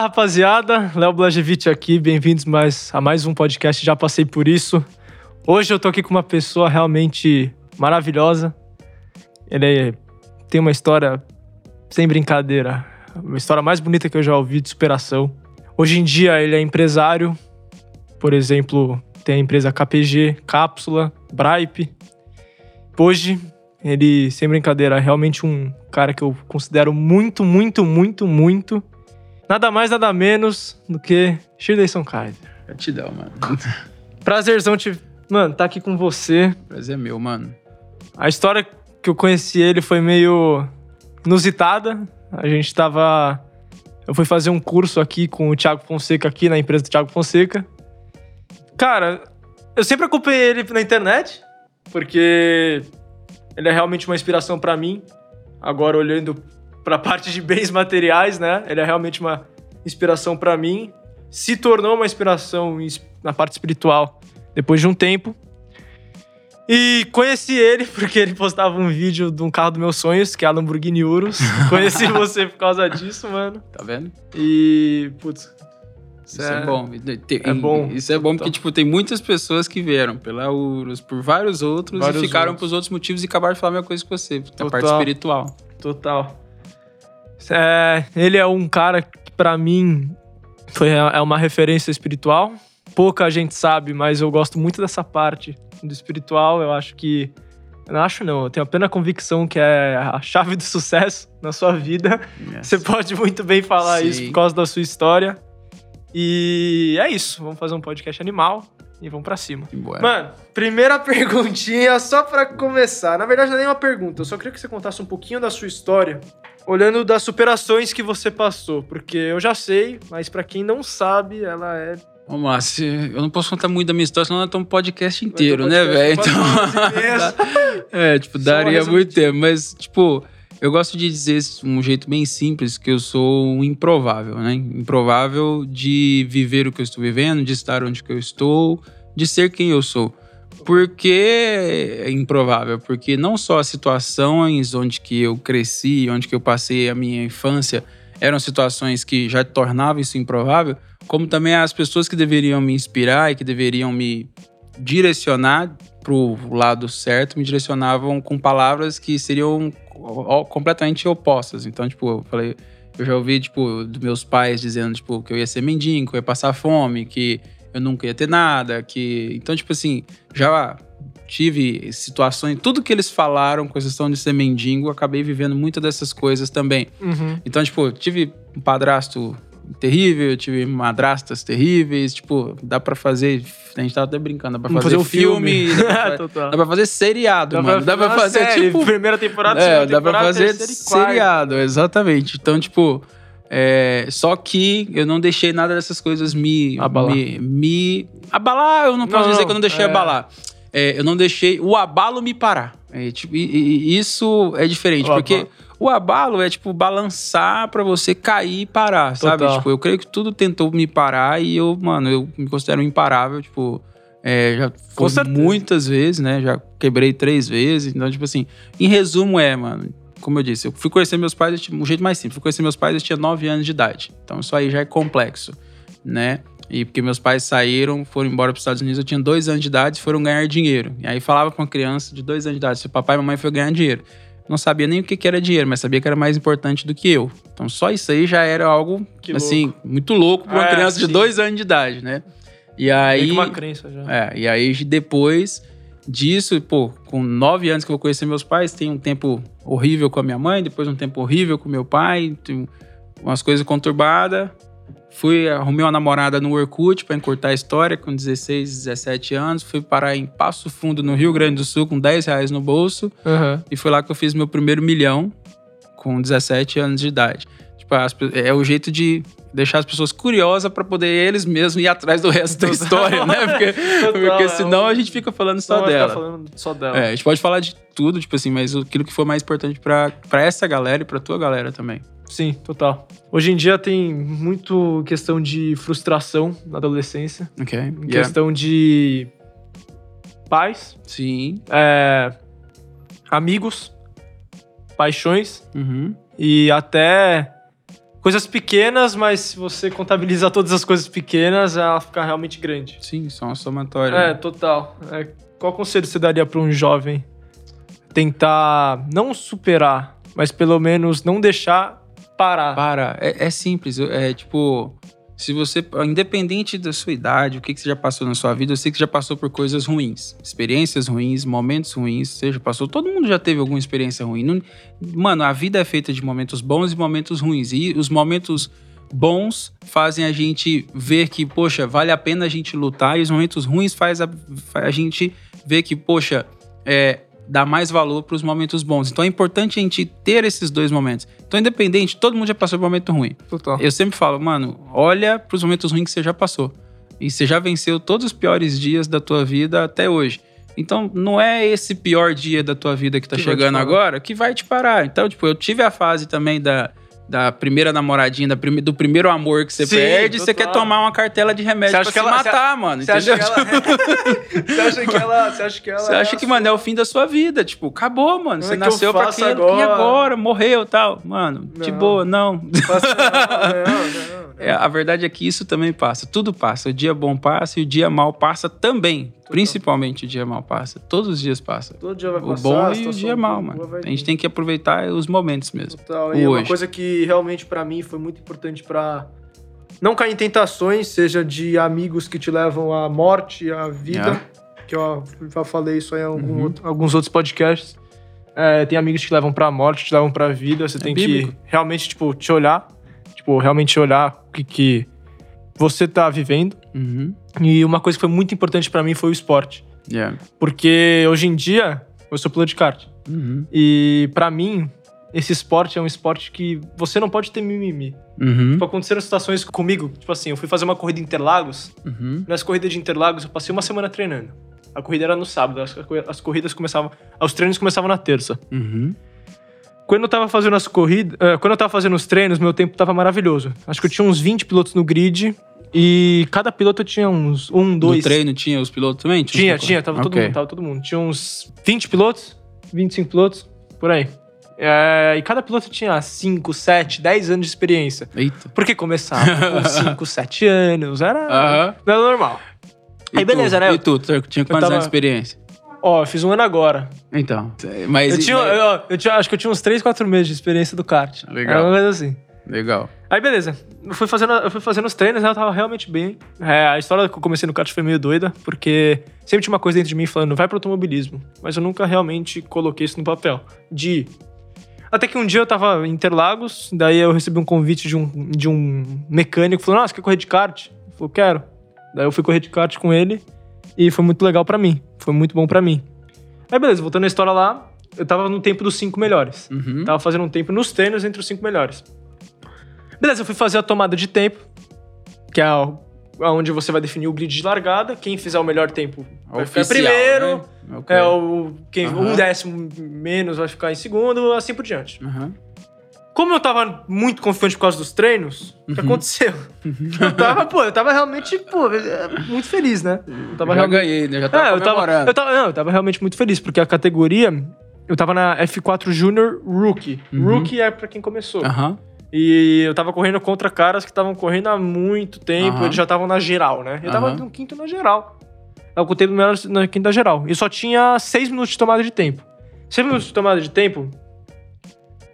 Fala rapaziada, Léo Blagevich aqui, bem-vindos mais a mais um podcast, já passei por isso. Hoje eu tô aqui com uma pessoa realmente maravilhosa. Ele tem uma história sem brincadeira, uma história mais bonita que eu já ouvi de superação. Hoje em dia ele é empresário, por exemplo, tem a empresa KPG, Cápsula, Bripe. Hoje ele, sem brincadeira, é realmente um cara que eu considero muito, muito, muito, muito. Nada mais, nada menos do que Shirley Kaiser. Gratidão, mano. Prazerzão te. Mano, tá aqui com você. Prazer é meu, mano. A história que eu conheci ele foi meio inusitada. A gente tava. Eu fui fazer um curso aqui com o Thiago Fonseca, aqui na empresa do Thiago Fonseca. Cara, eu sempre acompanhei ele na internet, porque ele é realmente uma inspiração para mim. Agora, olhando para a parte de bens materiais, né? Ele é realmente uma inspiração para mim. Se tornou uma inspiração na parte espiritual depois de um tempo. E conheci ele porque ele postava um vídeo de um carro dos meus sonhos, que é a Lamborghini Urus. conheci você por causa disso, mano. Tá vendo? E, putz, isso é, é bom. Tem, é bom. Isso é bom porque, tipo, tem muitas pessoas que vieram pela Urus, por vários outros, vários e ficaram outros. pros outros motivos e acabaram de falar a mesma coisa que você, Total. a parte espiritual. Total. É, ele é um cara que, pra mim, foi, é uma referência espiritual. Pouca gente sabe, mas eu gosto muito dessa parte do espiritual. Eu acho que. Eu não acho, não. Eu tenho a plena convicção que é a chave do sucesso na sua vida. Yes. Você pode muito bem falar Sim. isso por causa da sua história. E é isso. Vamos fazer um podcast animal e vamos pra cima. Mano, primeira perguntinha só pra começar. Na verdade, não é nem uma pergunta. Eu só queria que você contasse um pouquinho da sua história, olhando das superações que você passou. Porque eu já sei, mas para quem não sabe, ela é lá, se, eu não posso contar muito da minha história, senão nós estamos um podcast inteiro, né, velho? Então, é, tipo, daria muito tempo. Mas, tipo, eu gosto de dizer de um jeito bem simples que eu sou um improvável, né? Improvável de viver o que eu estou vivendo, de estar onde eu estou, de ser quem eu sou. Por que é improvável? Porque não só as situações onde que eu cresci, onde que eu passei a minha infância, eram situações que já tornavam isso improvável, como também as pessoas que deveriam me inspirar e que deveriam me direcionar para o lado certo, me direcionavam com palavras que seriam completamente opostas. Então, tipo, eu falei, eu já ouvi, tipo, dos meus pais dizendo, tipo, que eu ia ser mendigo, que eu ia passar fome, que eu nunca ia ter nada, que... Então, tipo assim, já tive situações, tudo que eles falaram com a questão de ser mendigo, acabei vivendo muitas dessas coisas também. Uhum. Então, tipo, tive um padrasto terrível, eu tive madrastas terríveis, tipo, dá pra fazer. A gente tava até brincando, dá pra fazer, fazer um filme, filme dá, pra, dá pra fazer seriado, dá mano. Pra, dá pra fazer, série, tipo. Primeira temporada, é, dá pra fazer seriado, exatamente. Então, tipo. É, só que eu não deixei nada dessas coisas me abalar. Me, me abalar, eu não posso não, dizer que eu não deixei é. abalar. É, eu não deixei o abalo me parar. É, tipo, e, e, isso é diferente, o porque abalo. O abalo é, tipo, balançar para você cair e parar, Total. sabe? Tipo, eu creio que tudo tentou me parar e eu, mano, eu me considero imparável, tipo... É, já foi muitas vezes, né? Já quebrei três vezes. Então, tipo assim, em resumo é, mano, como eu disse, eu fui conhecer meus pais, de um jeito mais simples, fui conhecer meus pais, eu tinha nove anos de idade. Então, isso aí já é complexo, né? E porque meus pais saíram, foram embora para os Estados Unidos, eu tinha dois anos de idade e foram ganhar dinheiro. E aí falava com uma criança de dois anos de idade, se papai e mamãe foi ganhar dinheiro não sabia nem o que, era dinheiro, mas sabia que era mais importante do que eu. Então só isso aí já era algo, que assim, louco. muito louco para uma é, criança sim. de dois anos de idade, né? E aí. uma crença já. É, e aí depois disso, pô, com nove anos que eu vou conhecer meus pais, tem um tempo horrível com a minha mãe, depois um tempo horrível com meu pai, umas coisas conturbadas. Fui, arrumei uma namorada no Orkut para encurtar a história, com 16, 17 anos. Fui parar em Passo Fundo, no Rio Grande do Sul, com 10 reais no bolso. Uhum. E foi lá que eu fiz meu primeiro milhão, com 17 anos de idade. Tipo, é o jeito de deixar as pessoas curiosas para poder eles mesmos ir atrás do resto da história, né? Porque, porque senão a gente fica falando só dela. Falando só dela. É, a gente pode falar de tudo, tipo assim, mas aquilo que for mais importante para essa galera e pra tua galera também. Sim, total. Hoje em dia tem muito questão de frustração na adolescência. Ok. Yeah. Questão de pais. Sim. É, amigos. Paixões. Uhum. E até coisas pequenas, mas se você contabilizar todas as coisas pequenas, ela fica realmente grande. Sim, são uma somatória. É, total. É, qual conselho você daria para um jovem tentar não superar, mas pelo menos não deixar parar? Para. É, é simples. É tipo. Se você, independente da sua idade, o que, que você já passou na sua vida, eu sei que você já passou por coisas ruins, experiências ruins, momentos ruins, você já passou. Todo mundo já teve alguma experiência ruim. Não, mano, a vida é feita de momentos bons e momentos ruins. E os momentos bons fazem a gente ver que, poxa, vale a pena a gente lutar, e os momentos ruins faz a, a gente ver que, poxa, é, dar mais valor para os momentos bons. Então é importante a gente ter esses dois momentos. Então, independente, todo mundo já passou por um momento ruim. Total. Eu sempre falo, mano, olha para os momentos ruins que você já passou. E você já venceu todos os piores dias da tua vida até hoje. Então, não é esse pior dia da tua vida que tá que chegando agora que vai te parar. Então, tipo, eu tive a fase também da da primeira namoradinha, da prime, do primeiro amor que você Sim, perde, total. você quer tomar uma cartela de remédio pra se ela, matar, mano. Você acha, que ela, você acha que ela. Você acha que ela. Você acha que, mano, é o fim da sua vida. Tipo, acabou, mano. Você é nasceu pra aquilo. Agora? E agora? Morreu tal. Mano, não. de boa, não. Não, não, não. É, a verdade é que isso também passa. Tudo passa. O dia bom passa e o dia mal passa também. Principalmente o dia mal passa. Todos os dias passa. Todo dia vai passar. O bom e o dia mal, mano. A gente tem que aproveitar os momentos mesmo. Total. E é uma coisa que realmente para mim foi muito importante para não cair em tentações, seja de amigos que te levam à morte, à vida. É. Que eu já falei isso aí em algum uhum. outro, alguns outros podcasts. É, tem amigos que te levam pra morte, te levam pra vida. Você é tem bíblico. que realmente, tipo, te olhar Tipo, realmente olhar o que, que você tá vivendo. Uhum. E uma coisa que foi muito importante para mim foi o esporte. Yeah. Porque hoje em dia eu sou piloto de kart. Uhum. E para mim, esse esporte é um esporte que você não pode ter mimimi. Uhum. Tipo, aconteceram situações comigo. Tipo assim, eu fui fazer uma corrida em Interlagos. Uhum. Nessa corrida de Interlagos, eu passei uma semana treinando. A corrida era no sábado, as, as corridas começavam. Os treinos começavam na terça. Uhum. Quando eu tava fazendo as corridas, uh, quando eu tava fazendo os treinos, meu tempo tava maravilhoso. Acho que eu tinha uns 20 pilotos no grid e cada piloto tinha uns um, dois. No treino tinha os pilotos também? Tinha, tinha, tinha tava, okay. todo mundo, tava todo mundo. Tinha uns 20 pilotos, 25 pilotos, por aí. É, e cada piloto tinha 5, 7, 10 anos de experiência. Eita. Porque começava com 5, 7 anos, era, uh -huh. era normal. E aí, beleza, né? E tu, tu tinha quantos tava... anos de experiência? Ó, eu fiz um ano agora. Então, mas... Eu, tinha, mas... Eu, eu, tinha, acho que eu tinha uns 3, 4 meses de experiência do kart. Legal. Era uma coisa assim. Legal. Aí, beleza. Eu fui fazendo, eu fui fazendo os treinos, né? Eu tava realmente bem. É, a história que eu comecei no kart foi meio doida, porque sempre tinha uma coisa dentro de mim falando, vai pro automobilismo. Mas eu nunca realmente coloquei isso no papel. De até que um dia eu tava em Interlagos, daí eu recebi um convite de um, de um mecânico, falou, nossa, quer correr de kart? Eu falei, quero. Daí eu fui correr de kart com ele e foi muito legal para mim. Foi muito bom para mim. Aí beleza, voltando à história lá, eu tava no tempo dos cinco melhores. Uhum. Tava fazendo um tempo nos treinos entre os cinco melhores. Beleza, eu fui fazer a tomada de tempo, que é onde você vai definir o grid de largada. Quem fizer o melhor tempo vai Oficial, ficar primeiro. Né? Okay. É o, quem, uhum. Um décimo menos vai ficar em segundo, assim por diante. Uhum. Como eu tava muito confiante por causa dos treinos, o que uhum. aconteceu? Uhum. Eu tava, pô, eu tava realmente, pô, muito feliz, né? Eu tava já realmente... ganhei, né? Já tava é, eu tava, eu tava, não, eu tava realmente muito feliz, porque a categoria, eu tava na F4 Junior Rookie. Uhum. Rookie é pra quem começou. Aham. E eu tava correndo contra caras que estavam correndo há muito tempo, uhum. eles já estavam na geral, né? Eu tava no quinto na geral. Eu contei melhor na quinta geral. E só tinha seis minutos de tomada de tempo. Seis minutos de tomada de tempo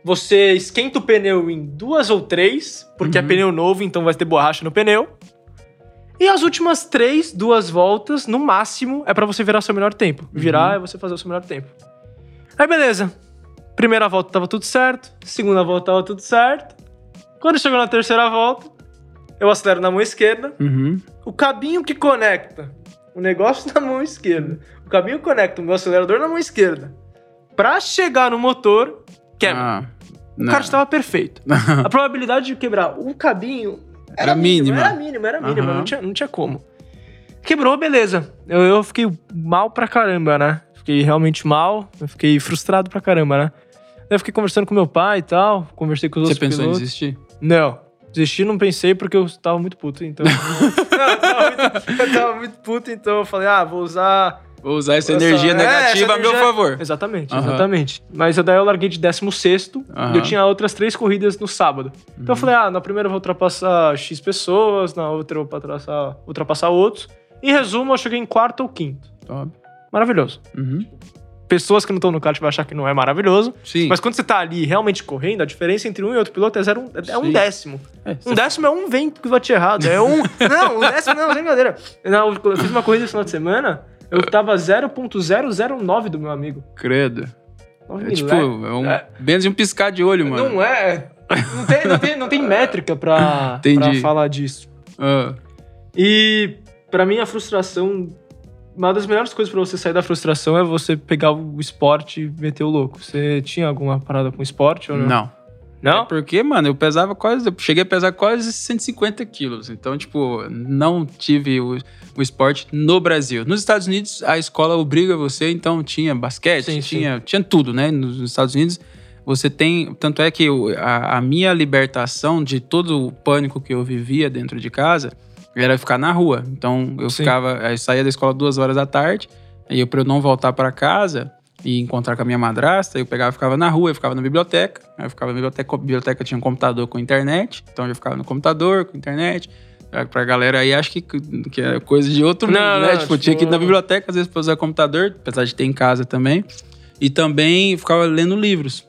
você esquenta o pneu em duas ou três, porque é uhum. é pneu novo, então vai ter borracha no pneu. E as últimas três, duas voltas, no máximo, é para você virar seu melhor tempo. Uhum. Virar uhum. é você fazer o seu melhor tempo. Aí beleza. Primeira volta tava tudo certo, segunda volta tava tudo certo. Quando chegou na terceira volta, eu acelero na mão esquerda. Uhum. O cabinho que conecta o negócio na mão esquerda. O cabinho conecta o meu acelerador na mão esquerda. Pra chegar no motor, quebra. Ah. O kart estava perfeito. a probabilidade de quebrar o cabinho era, era mínima. Era mínima, era mínima, uhum. não, tinha, não tinha como. Quebrou, beleza. Eu, eu fiquei mal pra caramba, né? Fiquei realmente mal, eu fiquei frustrado pra caramba, né? Eu fiquei conversando com meu pai e tal, conversei com os Você outros Você pensou pilotos. em desistir? Não. Desistir não pensei porque eu tava muito puto, então... não, eu, tava muito, eu tava muito puto, então eu falei, ah, vou usar Vou usar essa energia negativa é, essa energia... a meu favor. Exatamente, uhum. exatamente. Mas daí eu larguei de 16 uhum. e eu tinha outras três corridas no sábado. Então eu uhum. falei, ah, na primeira eu vou ultrapassar X pessoas, na outra eu vou ultrapassar, ultrapassar outros. Em resumo, eu cheguei em quarto ou quinto. Top. Maravilhoso. Uhum pessoas que não estão no kart vão achar que não é maravilhoso. Sim. Mas quando você tá ali realmente correndo, a diferença entre um e outro piloto é, zero, é um décimo. É, um décimo é um vento que bate errado. É um. não, um décimo não, sem brincadeira. Eu fiz uma corrida esse final de semana, eu tava 0.009 do meu amigo. Credo. É, tipo, é um, é. menos de um piscar de olho, mano. Não é. Não tem, não tem, não tem métrica pra, pra falar disso. Uh. E para mim a frustração uma das melhores coisas para você sair da frustração é você pegar o esporte e meter o louco. Você tinha alguma parada com esporte ou não? Não. Não? É porque, mano, eu pesava quase. Eu cheguei a pesar quase 150 quilos. Então, tipo, não tive o, o esporte no Brasil. Nos Estados Unidos, a escola obriga você, então tinha basquete, sim, tinha, sim. tinha tudo, né? Nos Estados Unidos, você tem. Tanto é que a, a minha libertação de todo o pânico que eu vivia dentro de casa era ficar na rua. Então eu Sim. ficava, eu saía da escola duas horas da tarde, e eu, pra eu não voltar para casa e encontrar com a minha madrasta, eu pegava e ficava na rua, eu ficava na biblioteca. Eu ficava na biblioteca, a biblioteca tinha um computador com internet, então eu ficava no computador com internet. Pra galera aí, acho que, que é coisa de outro mundo, né? Não, tipo, tipo, tinha que ir na biblioteca, às vezes, pra usar computador, apesar de ter em casa também. E também ficava lendo livros.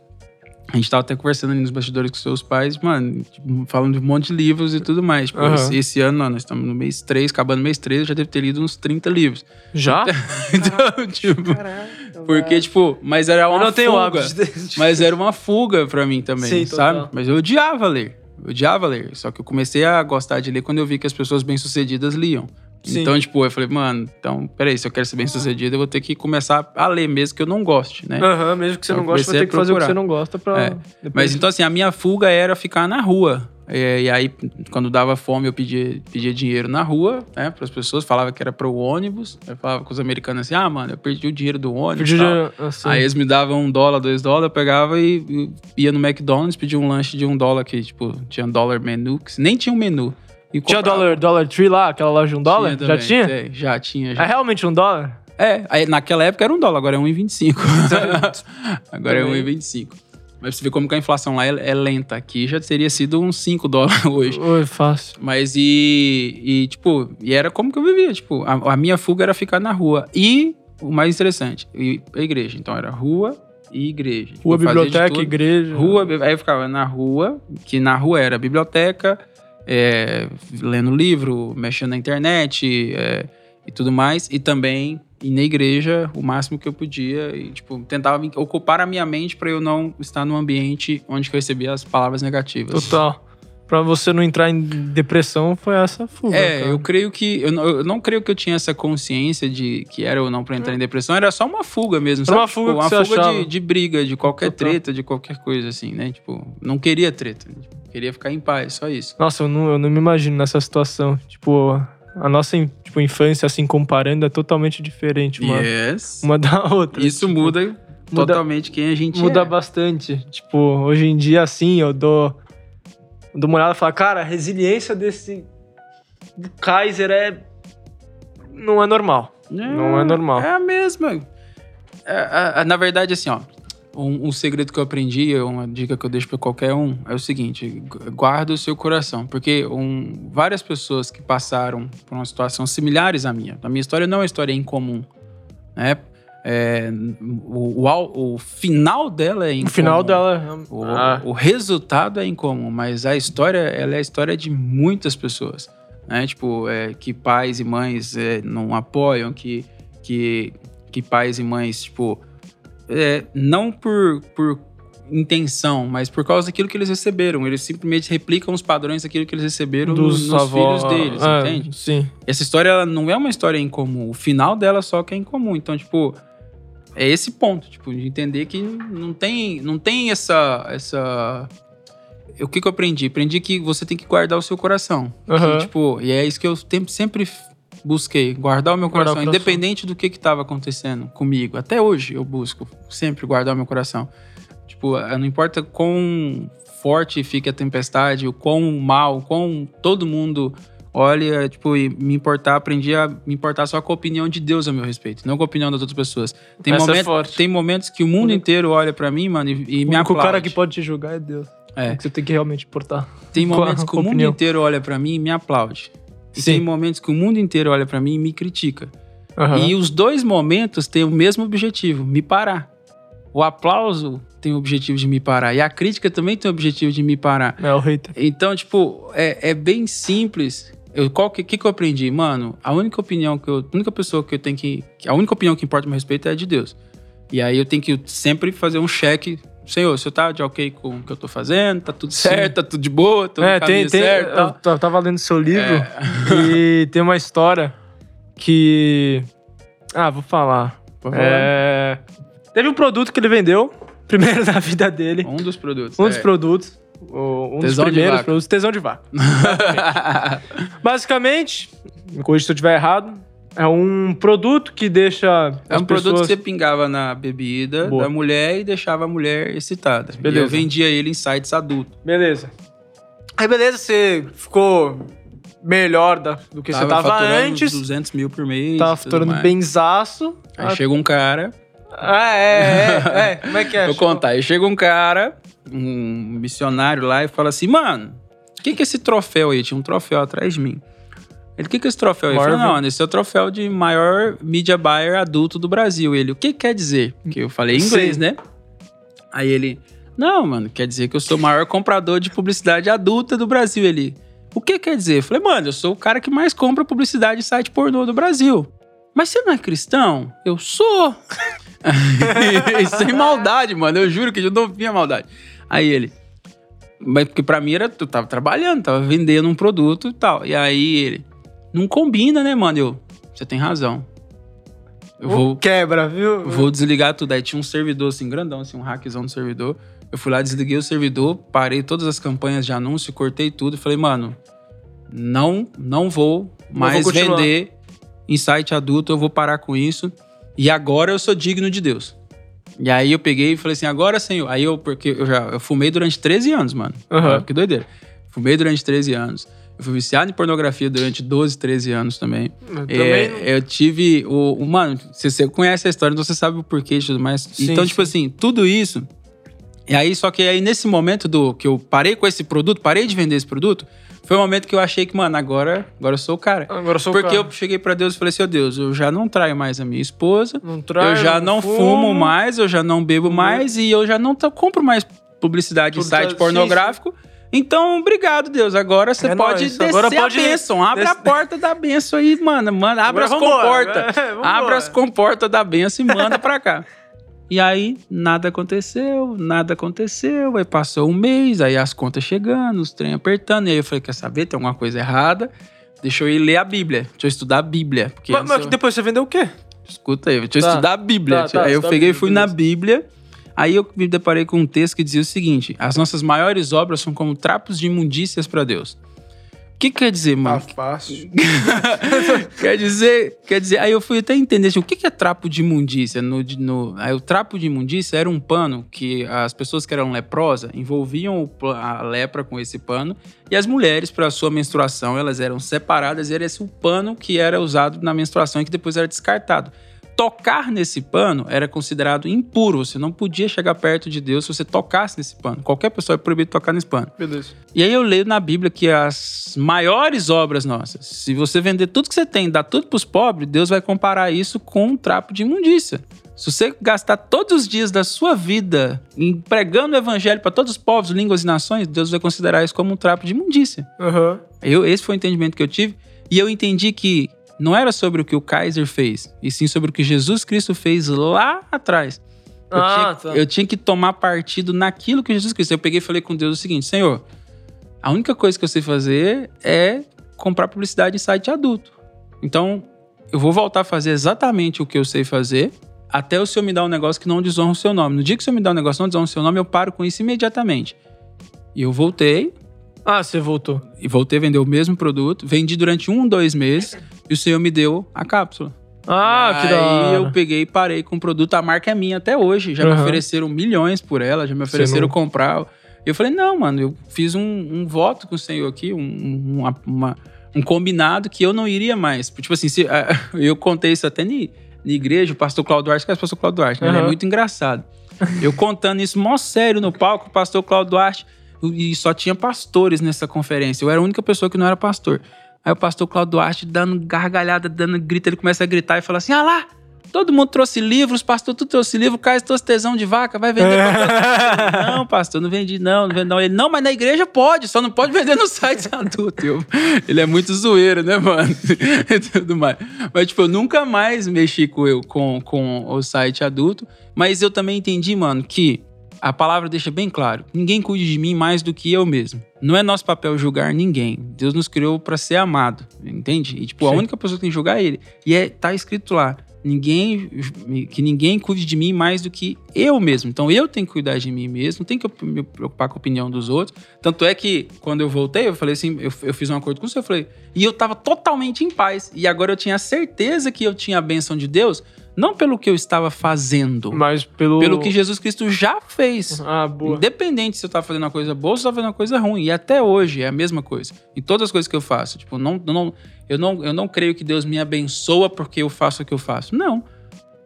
A gente tava até conversando ali nos bastidores com seus pais, mano, tipo, falando de um monte de livros e tudo mais. Tipo, uhum. esse, esse, ano, nós estamos no mês 3, acabando o mês 3, eu já devo ter lido uns 30 livros. Já? então, tipo. Caraca, porque, tipo, mas era uma eu não fuga. Tenho hábito de... Mas era uma fuga pra mim também, Sim, sabe? Total. Mas eu odiava ler. Eu odiava ler. Só que eu comecei a gostar de ler quando eu vi que as pessoas bem-sucedidas liam. Sim. Então, tipo, eu falei, mano, então, peraí, se eu quero ser bem sucedido, eu vou ter que começar a ler, mesmo que eu não goste, né? Aham, uhum, mesmo que você então, não goste, vai ter que fazer o que você não gosta pra. É. Mas então, assim, a minha fuga era ficar na rua. E, e, aí, quando dava fome, eu pedia, pedia dinheiro na rua, né, para as pessoas, falava que era para o ônibus. Eu falava com os americanos assim: ah, mano, eu perdi o dinheiro do ônibus. Dinheiro, assim. Aí eles me davam um dólar, dois dólares, eu pegava e, e ia no McDonald's, pedia um lanche de um dólar, que, tipo, tinha dólar menu, que nem tinha um menu. Tinha Dollar, Dollar Tree lá, aquela loja de um dólar? Tinha já tinha? É, já tinha. Já. É realmente um dólar? É, aí, naquela época era um dólar, agora é 1,25. agora Também. é 1,25. Mas você vê como que a inflação lá é, é, lenta. Aqui já teria sido uns 5 dólares hoje. Oi, fácil. Mas e, e, tipo, e era como que eu vivia. Tipo, a, a minha fuga era ficar na rua. E o mais interessante, a igreja. Então era rua, e igreja. Rua, biblioteca, igreja. Rua, aí eu ficava na rua, que na rua era biblioteca, é, lendo livro, mexendo na internet é, e tudo mais. E também ir na igreja o máximo que eu podia e, tipo, tentava ocupar a minha mente para eu não estar num ambiente onde eu recebia as palavras negativas. Total. Pra você não entrar em depressão, foi essa fuga. É, cara. eu creio que. Eu não, eu não, creio que eu tinha essa consciência de que era ou não pra entrar em depressão, era só uma fuga mesmo. Era uma fuga, tipo, uma fuga de, de, briga, de qualquer Total. treta, de qualquer coisa, assim, né? Tipo, não queria treta. Tipo, queria ficar em paz, só isso. Nossa, eu não, eu não me imagino nessa situação. Tipo, a nossa tipo, infância, assim, comparando, é totalmente diferente uma, yes. uma da outra. Isso tipo, muda totalmente quem a gente muda é. Muda bastante. Tipo, hoje em dia, assim, eu dou dou uma olhada e falo, cara, a resiliência desse Kaiser é. Não é normal. É, não é normal. É a mesma. É, é, na verdade, assim, ó. Um, um, segredo que eu aprendi, uma dica que eu deixo para qualquer um, é o seguinte: guarda o seu coração. Porque um, várias pessoas que passaram por uma situação similares à minha, a minha história não é uma história incomum. Né? É, o, o, o, final dela é incomum. O final dela. O, ah. o, resultado é incomum, mas a história ela é a história de muitas pessoas. Né? Tipo, é, que pais e mães é, não apoiam, que, que, que pais e mães, tipo, é, não por, por intenção, mas por causa daquilo que eles receberam. Eles simplesmente replicam os padrões daquilo que eles receberam Dos nos, filhos deles, é, entende? Sim. Essa história ela não é uma história incomum. O final dela só que é incomum. Então, tipo, é esse ponto, tipo, de entender que não tem, não tem essa, essa... O que que eu aprendi? Aprendi que você tem que guardar o seu coração. Uhum. Que, tipo, e é isso que eu sempre busquei, guardar o meu coração, o coração, independente do que estava acontecendo comigo. Até hoje eu busco sempre guardar o meu coração. Tipo, não importa quão forte fique a tempestade, o quão mal, o quão todo mundo olhe, é, tipo, e me importar, aprendi a me importar só com a opinião de Deus a meu respeito, não com a opinião das outras pessoas. Tem, é momento, forte. tem momentos que o mundo inteiro olha pra mim, mano, e, e O me aplaude. cara que pode te julgar é Deus. É. Que você tem que realmente importar. Tem momentos que o mundo inteiro olha pra mim e me aplaude. E Sim. tem momentos que o mundo inteiro olha pra mim e me critica. Aham. E os dois momentos têm o mesmo objetivo, me parar. O aplauso tem o objetivo de me parar. E a crítica também tem o objetivo de me parar. É o hater. Então, tipo, é, é bem simples. Eu, qual que, que que eu aprendi? Mano, a única opinião que eu. A única pessoa que eu tenho que. A única opinião que importa a meu respeito é a de Deus. E aí eu tenho que sempre fazer um cheque. Senhor, você tá de ok com o que eu tô fazendo? Tá tudo Sim. certo? Tá tudo de boa? Tô É, tem, tem, certo? eu tal? ta- tava lendo seu livro É. e tem uma história que. Ah, vou falar. Por favor. É, Teve um produto que ele vendeu, primeiro na vida dele. Um dos produtos. Um dos é. produtos. o- Um dos Tesão de primeiros produtos, tesão de vaca. Basicamente, me corrija se eu estiver errado, é um produto que deixa. É as um produto pessoas... que você pingava na bebida Boa. da mulher e deixava a mulher excitada. Beleza. E eu vendia ele em sites adultos. Beleza. Aí, beleza, você ficou melhor da- do que você tava faturando antes. 200 mil por mês. Tava faturando benzaço. Aí chega um cara. Ah, é, é, é. Como é que é? Vou contar. Aí chega um cara, um missionário lá, e fala assim: Mano, o que, que é esse troféu aí? Tinha um troféu atrás de mim. Ele, o que, que é esse troféu falei, Marvel. não, esse é o troféu de maior media buyer adulto do Brasil. Ele, o que quer dizer? Que eu falei em inglês, Sim. né? Aí ele, não, mano, quer dizer que eu sou o maior comprador de publicidade adulta do Brasil. Ele, o que quer dizer? Eu falei, mano, eu sou o cara que mais compra publicidade de site pornô do Brasil. Mas você não é cristão? Eu sou. Sem maldade, mano. Eu juro que eu não vinha maldade. Aí ele. Mas porque pra mim era. Eu tava trabalhando, tava vendendo um produto e tal. E aí ele. Não combina, né, mano? Eu. Você tem razão. Eu vou, Quebra, viu? vou desligar tudo. Aí tinha um servidor assim, grandão, assim, um hackzão no servidor. Eu fui lá, desliguei o servidor, parei todas as campanhas de anúncio, cortei tudo e falei, mano, não, não vou mais vou vender em site adulto, eu vou parar com isso. E agora eu sou digno de Deus. E aí eu peguei e falei assim, agora senhor. Aí eu, porque eu já eu fumei durante 13 anos, mano. Olha que doideira. Fumei durante 13 anos. Eu fui viciado em pornografia durante 12, 13 anos também. Eu É, também. eu tive o, o- Mano, você, você conhece a história, então você sabe o porquê e tudo mais. Sim, então, tipo sim. assim, tudo isso. E aí, só que aí nesse momento do que eu parei com esse produto, parei de vender esse produto, foi o momento que eu achei que, mano, agora, agora eu sou o cara. Agora eu sou o Porque cara. eu cheguei pra Deus e falei assim: ó Deus, eu já não traio mais a minha esposa, Não traio, eu já não fumo. mais, eu já não bebo mais e eu já não compro mais publicidade em site pornográfico. Então, obrigado, Deus. Agora você É pode nóis. descer Agora a pode bênção. Abre a des- porta da bênção aí, mano. mano abre Agora as comportas. É, abre as comportas da bênção e manda pra cá. E aí, nada aconteceu, nada aconteceu. Aí passou um mês, aí as contas chegando, os trem apertando. E aí eu falei, quer saber? Tem alguma coisa errada. Deixa eu ir ler a Bíblia. Deixa eu estudar a Bíblia. Porque Mas, mas eu- depois você vendeu o quê? Escuta aí, deixa eu Tá. estudar a Bíblia. Tá, tá, aí eu a peguei e fui na. Bíblia. Aí eu me deparei com um texto que dizia o seguinte: as nossas maiores obras são como trapos de imundícias para Deus. O que quer dizer, mano? fácil. quer dizer, quer dizer, aí eu fui até entender assim, o que é trapo de imundícia. No, no, aí o trapo de imundícia era um pano que as pessoas que eram leprosas envolviam a lepra com esse pano e as mulheres para sua menstruação elas eram separadas e era esse o pano que era usado na menstruação e que depois era descartado. Tocar nesse pano era considerado impuro, você não podia chegar perto de Deus se você tocasse nesse pano. Qualquer pessoa é proibido tocar nesse pano. Beleza. E aí eu leio na Bíblia que as maiores obras nossas, se você vender tudo que você tem, dar tudo pros pobres, Deus vai comparar isso com um trapo de imundícia. Se você gastar todos os dias da sua vida pregando o evangelho para todos os povos, línguas e nações, Deus vai considerar isso como um trapo de imundícia. Aham. Eu, esse foi o entendimento que eu tive. E eu entendi que não era sobre o que o Kaiser fez, e sim sobre o que Jesus Cristo fez lá atrás. Eu, Ah, tinha, tá. eu tinha que tomar partido naquilo que Jesus Cristo. Eu peguei e falei com Deus o seguinte: Senhor, a única coisa que eu sei fazer é comprar publicidade em site adulto. Então, eu vou voltar a fazer exatamente o que eu sei fazer, até o Senhor me dar um negócio que não desonra o seu nome. No dia que o Senhor me dá um negócio que não desonra o seu nome, eu paro com isso imediatamente. E eu voltei, Ah, você voltou. e voltei a vender o mesmo produto, vendi durante um, dois meses, e o Senhor me deu a cápsula. Ah, que da Aí hora. eu peguei e parei com o produto. A marca é minha até hoje. Já me Aham. ofereceram milhões por ela, já me ofereceram não- comprar. Eu falei, não, mano, eu fiz um, um voto com o senhor aqui, um, um- uma, uma- um combinado que eu não iria mais. Tipo assim, se, eu contei isso até na igreja, o pastor Claudio Duarte, que é o pastor Claudio Duarte, né? Ele é muito engraçado. Eu contando isso mó sério no palco, o pastor Claudio Duarte, e só tinha pastores nessa conferência. Eu era a única pessoa que não era pastor. Aí o pastor Claudio Duarte dando gargalhada, dando grito, ele começa a gritar e fala assim: Ah lá, Todo mundo trouxe livros, pastor, tu trouxe livro, Caio trouxe tesão de vaca, vai vender. não, pastor, não vendi não, não vendi não. Ele, não, mas na igreja pode, só não pode vender no site adulto. Eu, ele é muito zoeiro, né, mano? e tudo mais. Mas, tipo, eu nunca mais mexi com, eu, com, com o site adulto, mas eu também entendi, mano, que a palavra deixa bem claro: ninguém cuide de mim mais do que eu mesmo. Não é nosso papel julgar ninguém. Deus nos criou para ser amado, entende? E tipo, Sim. a única pessoa que tem que julgar é ele. E é tá escrito lá: ninguém que ninguém cuide de mim mais do que eu mesmo. Então eu tenho que cuidar de mim mesmo, não tenho que me preocupar com a opinião dos outros. Tanto é que quando eu voltei, eu falei assim, eu, eu fiz um acordo com o senhor, eu falei, e eu tava totalmente em paz. E agora eu tinha certeza que eu tinha a benção de Deus, não pelo que eu estava fazendo, mas pelo pelo que Jesus Cristo já fez. Ah, boa. Independente se eu estava fazendo uma coisa boa ou se eu estava fazendo uma coisa ruim. E até hoje é a mesma coisa. Em todas as coisas que eu faço, tipo, não, não eu não, eu não creio que Deus me abençoa porque eu faço o que eu faço. Não.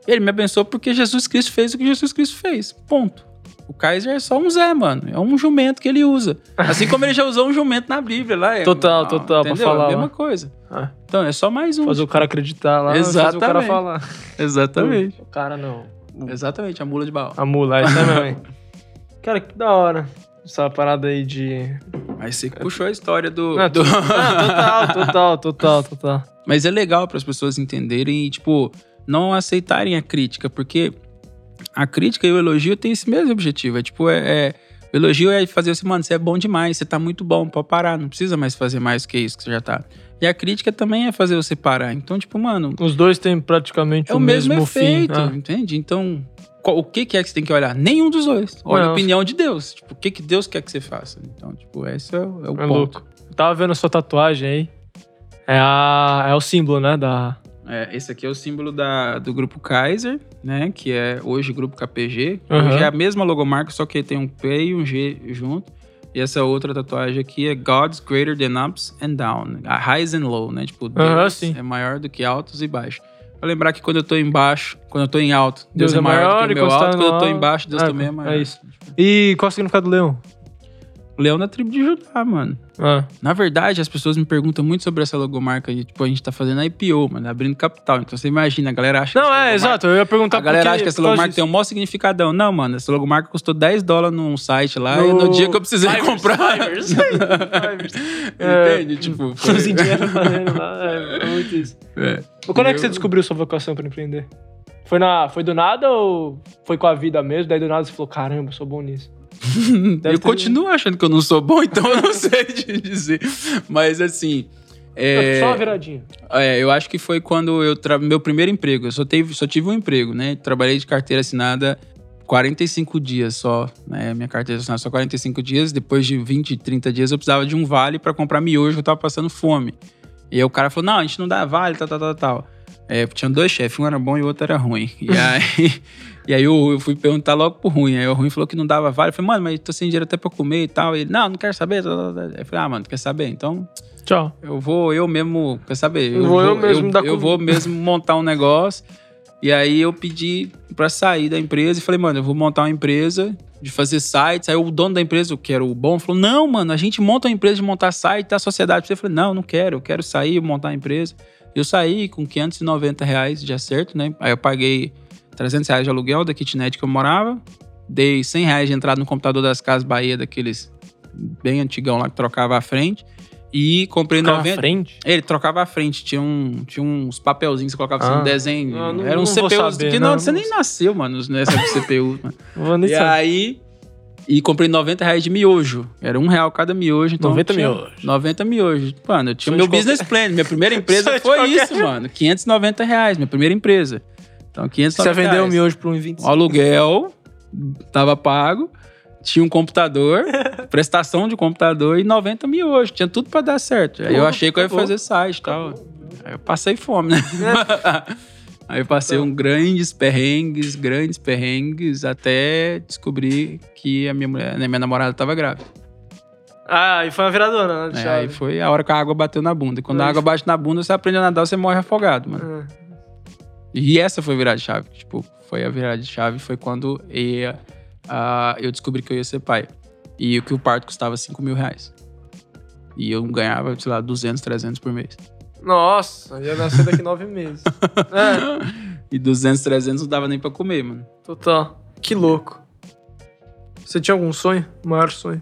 Ele me abençoa porque Jesus Cristo fez o que Jesus Cristo fez. Ponto. O Kaiser é só um Zé, mano. É um jumento que ele usa. Assim como ele já usou um jumento na Bíblia lá. É, total, total, entendeu? pra falar. É a mesma lá. coisa. Ah. Então, é só mais um. Fazer o cara acreditar lá, Exatamente. fazer o cara falar. Exatamente. O cara não. Exatamente, a mula de Baal. A mula, é isso mesmo. cara, que da hora. Essa parada aí de. Aí você puxou a história do. Não, do... Não, total, total, total, total. Mas é legal para as pessoas entenderem e, tipo, não aceitarem a crítica, porque a crítica e o elogio têm esse mesmo objetivo. É tipo, é, é o elogio é fazer assim, mano, você é bom demais, você tá muito bom, pode parar, não precisa mais fazer mais que isso que você já tá. E a crítica também é fazer você parar. Então, tipo, mano. Os dois têm praticamente é o, mesmo, mesmo efeito, fim, entende? Então, o que, que é que você tem que olhar? Nenhum dos dois. Olha a opinião de Deus. Tipo, o que, que Deus quer que você faça? Então, tipo, esse é, é o é ponto. Louco. Eu tava vendo a sua tatuagem aí. É, a, é o símbolo, né? Da... É, esse aqui é o símbolo da, do grupo Kaiser, né? Que é hoje grupo KPG. Uhum. Hoje é a mesma logomarca, só que tem um P e um G junto. E essa outra tatuagem aqui é God's Greater Than Ups and Down. Highs and Low, né? Tipo, Deus uhum, é maior do que altos e baixos. Pra lembrar que quando eu tô embaixo, quando eu tô em alto, Deus, Deus é maior, maior do que o meu alto. Quando eu tô embaixo, Deus é, também é maior. É isso. E qual é o significado do leão? Leão da tribo de Judá, mano. Ah. Na verdade, as pessoas me perguntam muito sobre essa logomarca de, tipo, a gente tá fazendo IPO, mano, abrindo capital. Então você imagina, a galera acha Não, é, exato. Eu ia perguntar A galera acha que essa logomarca tem um maior significadão. Não, mano, essa logomarca custou 10 dólares num site lá no... e no dia que eu precisei Fivers, comprar. Fivers. Fivers. Entende? É, tipo. Foi... dinheiro fazendo lá. É, é muito isso. É. Quando é que você descobriu sua vocação pra empreender? Foi, na, foi do nada ou foi com a vida mesmo? Daí do nada você falou, caramba, sou bom nisso. eu continuo achando que eu não sou bom, então eu não sei te dizer. Mas assim. É, só uma viradinha. É, eu acho que foi quando eu tra... meu primeiro emprego. Eu só, teve, só tive um emprego, né? Trabalhei de carteira assinada 45 dias só, né? Minha carteira assinada só 45 dias. Depois de 20, 30 dias eu precisava de um vale para comprar miojo, eu tava passando fome. E aí o cara falou: "Não, a gente não dá vale, tal, tal, tal, tal". É, tinha dois chefes, um era bom e o outro era ruim. E aí E aí eu, eu, fui perguntar logo pro Ruim. Aí o Ruim falou que não dava vale. Eu falei, mano, mas tô sem dinheiro até pra comer e tal. E ele, não, não quero saber. Eu falei, ah, mano, quer saber? Então. Tchau. Eu vou eu mesmo, quer saber? Eu, vou eu mesmo eu, dar Eu vou mesmo montar um negócio. E aí eu pedi pra sair da empresa e falei, mano, eu vou montar uma empresa de fazer sites. Aí o dono da empresa, que era o bom, falou: não, mano, a gente monta uma empresa de montar site, tá a sociedade. Eu falei, não, não quero, eu quero sair, montar uma empresa. Eu saí com 590 reais de acerto, né? Aí eu paguei 300 reais de aluguel da kitnet que eu morava. Dei 100 reais de entrada no computador das Casas Bahia, daqueles bem antigão lá que trocava a frente. E comprei trocava 90. frente? Ele trocava a frente. Tinha, um, tinha uns papelzinhos que você colocava assim, ah. um desenho. Ah, não, Era um CPU. Saber, que não, não, você nem nasceu, mano, nessa CPU. mano. Vou nem e saber. aí. E comprei 90 reais de miojo. Era um real cada miojo. Então 90 miojos. 90 miojos. Mano, eu tinha Sonho meu business qualquer... plan. Minha primeira empresa foi isso, mano. 590 reais, minha primeira empresa. Então, 500 Você vendeu o miojo por 1,25. O aluguel tava pago, tinha um computador, prestação de computador e 90 miojos. Tinha tudo para dar certo. Aí eu achei que eu ia fazer site e tal. Aí eu passei fome, né? Aí eu passei um grandes perrengues, grandes perrengues, até descobrir que a minha mulher, né, minha namorada tava grávida. Ah, e foi uma viradona, né? É, aí foi a hora que a água bateu na bunda. E quando a água bate na bunda, você aprende a nadar, você morre afogado, mano. É. E essa foi a virada de chave. Tipo, foi a virada de chave, foi quando ia, uh, eu descobri que eu ia ser pai. E que o parto custava 5 mil reais. E eu ganhava, sei lá, 200, 300 por mês. Nossa, ia nascer daqui nove meses. É. E 200, 300 não dava nem pra comer, mano. Total. Que louco. Você tinha algum sonho? Maior sonho?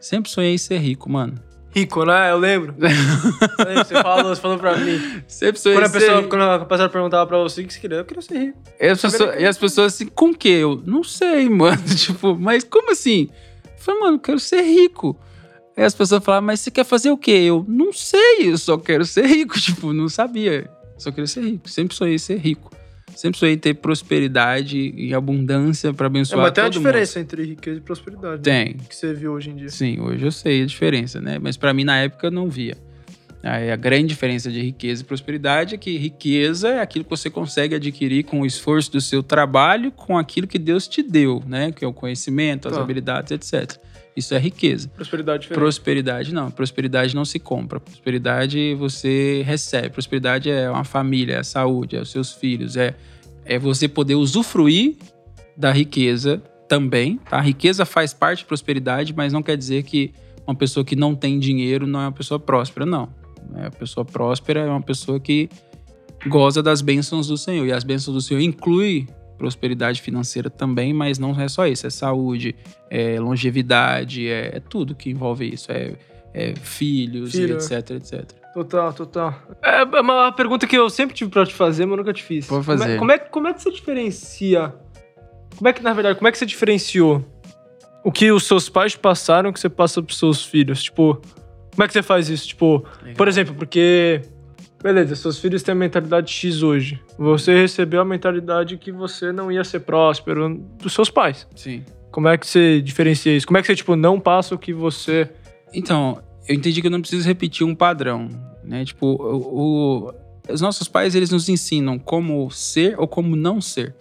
Sempre sonhei em ser rico, mano. Rico, né? Eu lembro. você falou, você falou pra mim. Sempre sonhei quando a pessoa, Quando a pessoa perguntava pra você o que você queria, eu queria ser rico. E as, pessoas, e as pessoas assim, com o quê? Eu, não sei, mano. tipo, mas como assim? Eu falei, mano, eu quero ser rico. Aí as pessoas falavam, mas você quer fazer o quê? Eu, não sei, eu só quero ser rico. Tipo, não sabia. Só queria ser rico. Sempre sonhei ser rico. Sempre sonhei ter prosperidade e abundância para abençoar é, mas tem uma diferença mundo. entre riqueza e prosperidade. Tem. Né? Que você viu hoje em dia. Sim, hoje eu sei a diferença, né? Mas para mim, na época, eu não via. A grande diferença de riqueza e prosperidade é que riqueza é aquilo que você consegue adquirir com o esforço do seu trabalho, com aquilo que Deus te deu, né? Que é o conhecimento, as tá. habilidades, etc. Isso é riqueza. Prosperidade diferente. Prosperidade não. Prosperidade não se compra. Prosperidade você recebe. Prosperidade é uma família, é a saúde, é os seus filhos, é, é você poder usufruir da riqueza também. Tá? A riqueza faz parte de prosperidade, mas não quer dizer que uma pessoa que não tem dinheiro não é uma pessoa próspera, não. É, a pessoa próspera é uma pessoa que goza das bênçãos do Senhor. E as bênçãos do Senhor inclui prosperidade financeira também, mas não é só isso, é saúde, é longevidade, é, é tudo que envolve isso, é, é filhos, Filho. etc, etc. Total, total. É, é uma pergunta que eu sempre tive pra te fazer, mas nunca te fiz. Pode fazer. Como é, como é, como é que você diferencia? Como é que, na verdade, como é que você diferenciou o que os seus pais passaram que você passa pros seus filhos? Tipo, como é que você faz isso? Tipo, Legal. por exemplo, porque Beleza, seus filhos têm a mentalidade X hoje. Você recebeu a mentalidade que você não ia ser próspero dos seus pais. Sim. Como é que você diferencia isso? Como é que você, tipo, não passa o que você. Então, eu entendi que eu não preciso repetir um padrão, né? Tipo, o, o, os nossos pais, eles nos ensinam como ser ou como não ser.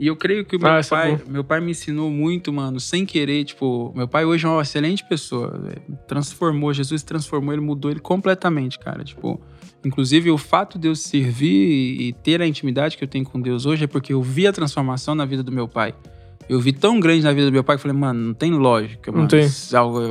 E eu creio que o meu ah, é pai, é meu pai me ensinou muito, mano, sem querer, tipo, meu pai hoje é uma excelente pessoa, transformou, Jesus transformou, ele mudou ele completamente, cara, tipo, Inclusive, o fato de eu servir e ter a intimidade que eu tenho com Deus hoje é porque eu vi a transformação na vida do meu pai. Eu vi tão grande na vida do meu pai que eu falei, mano, não tem lógica, mano. Não tem.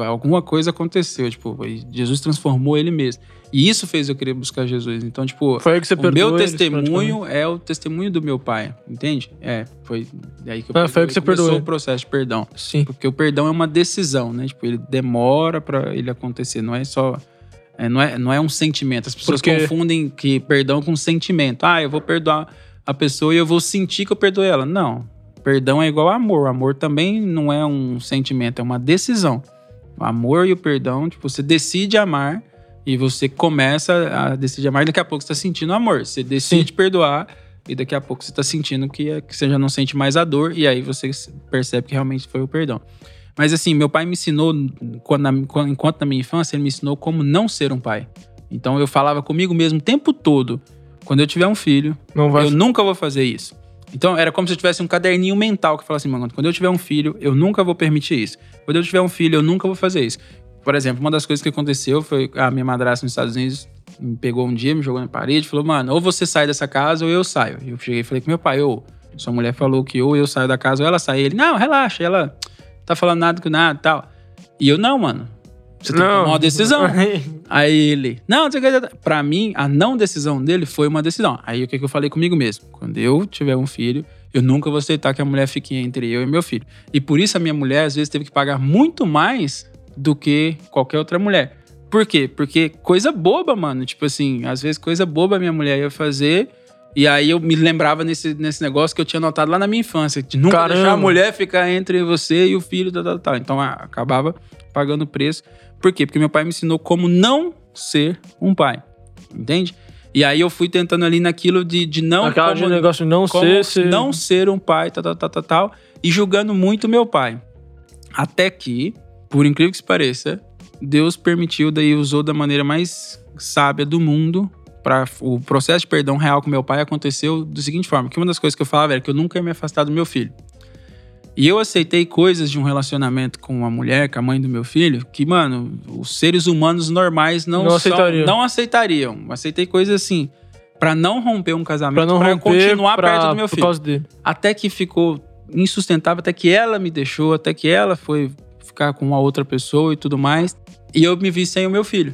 Alguma coisa aconteceu, tipo, Jesus transformou ele mesmo. E isso fez eu querer buscar Jesus. Então, tipo, foi aí que você o meu testemunho é o testemunho do meu pai, entende? É, foi daí que eu ah, foi aí que você perdoou. o processo de perdão. Sim. Porque o perdão é uma decisão, né? Tipo, ele demora para ele acontecer, não é só é, não, é, não é um sentimento. As pessoas Porque... confundem que perdão com sentimento. Ah, eu vou perdoar a pessoa e eu vou sentir que eu perdoei ela. Não. Perdão é igual amor. Amor também não é um sentimento, é uma decisão. O amor e o perdão, tipo, você decide amar e você começa a decidir e daqui a pouco você está sentindo amor. Você decide Sim. perdoar e daqui a pouco você está sentindo que, é, que você já não sente mais a dor e aí você percebe que realmente foi o perdão. Mas assim, meu pai me ensinou, enquanto na minha infância, ele me ensinou como não ser um pai. Então eu falava comigo mesmo o tempo todo: quando eu tiver um filho, eu nunca vou fazer isso. Então era como se eu tivesse um caderninho mental que falasse assim, mano, quando eu tiver um filho, eu nunca vou permitir isso. Quando eu tiver um filho, eu nunca vou fazer isso. Por exemplo, uma das coisas que aconteceu foi a minha madrasta nos Estados Unidos me pegou um dia, me jogou na parede, falou, mano, ou você sai dessa casa ou eu saio. Eu cheguei e falei com meu pai, ou sua mulher falou que ou eu saio da casa ou ela sai. Ele, não, relaxa, ela tá falando nada com nada e tal. E eu, não, mano. Você tem que tomar uma decisão. Aí ele, não, pra mim, a não decisão dele foi uma decisão. Aí o que, que eu falei comigo mesmo? Quando eu tiver um filho, eu nunca vou aceitar que a mulher fique entre eu e meu filho. E por isso a minha mulher, às vezes, teve que pagar muito mais do que qualquer outra mulher. Por quê? Porque coisa boba, mano. Tipo assim, às vezes coisa boba minha mulher ia fazer e aí eu me lembrava nesse, nesse negócio que eu tinha notado lá na minha infância, de nunca Caramba. deixar a mulher ficar entre você e o filho, tal, tal, tal. Então acabava pagando preço. Por quê? Porque meu pai me ensinou como não ser um pai. Entende? E aí eu fui tentando ali naquilo de, de não. Aquela como, de negócio de não ser, ser. Não ser um pai, tal, tal, tal, tal, tal. E julgando muito meu pai. Até que, por incrível que se pareça, Deus permitiu, daí usou da maneira mais sábia do mundo para o processo de perdão real com meu pai aconteceu da seguinte forma, que uma das coisas que eu falava era que eu nunca ia me afastar do meu filho. E eu aceitei coisas de um relacionamento com uma mulher, com a mãe do meu filho, que, mano, os seres humanos normais não, Não são- aceitariam. não aceitariam. Aceitei coisas assim, pra não romper um casamento, romper continuar pra- perto do meu filho. Até que ficou insustentável, até que ela me deixou, até que ela foi ficar com uma outra pessoa e tudo mais. E eu me vi sem o meu filho.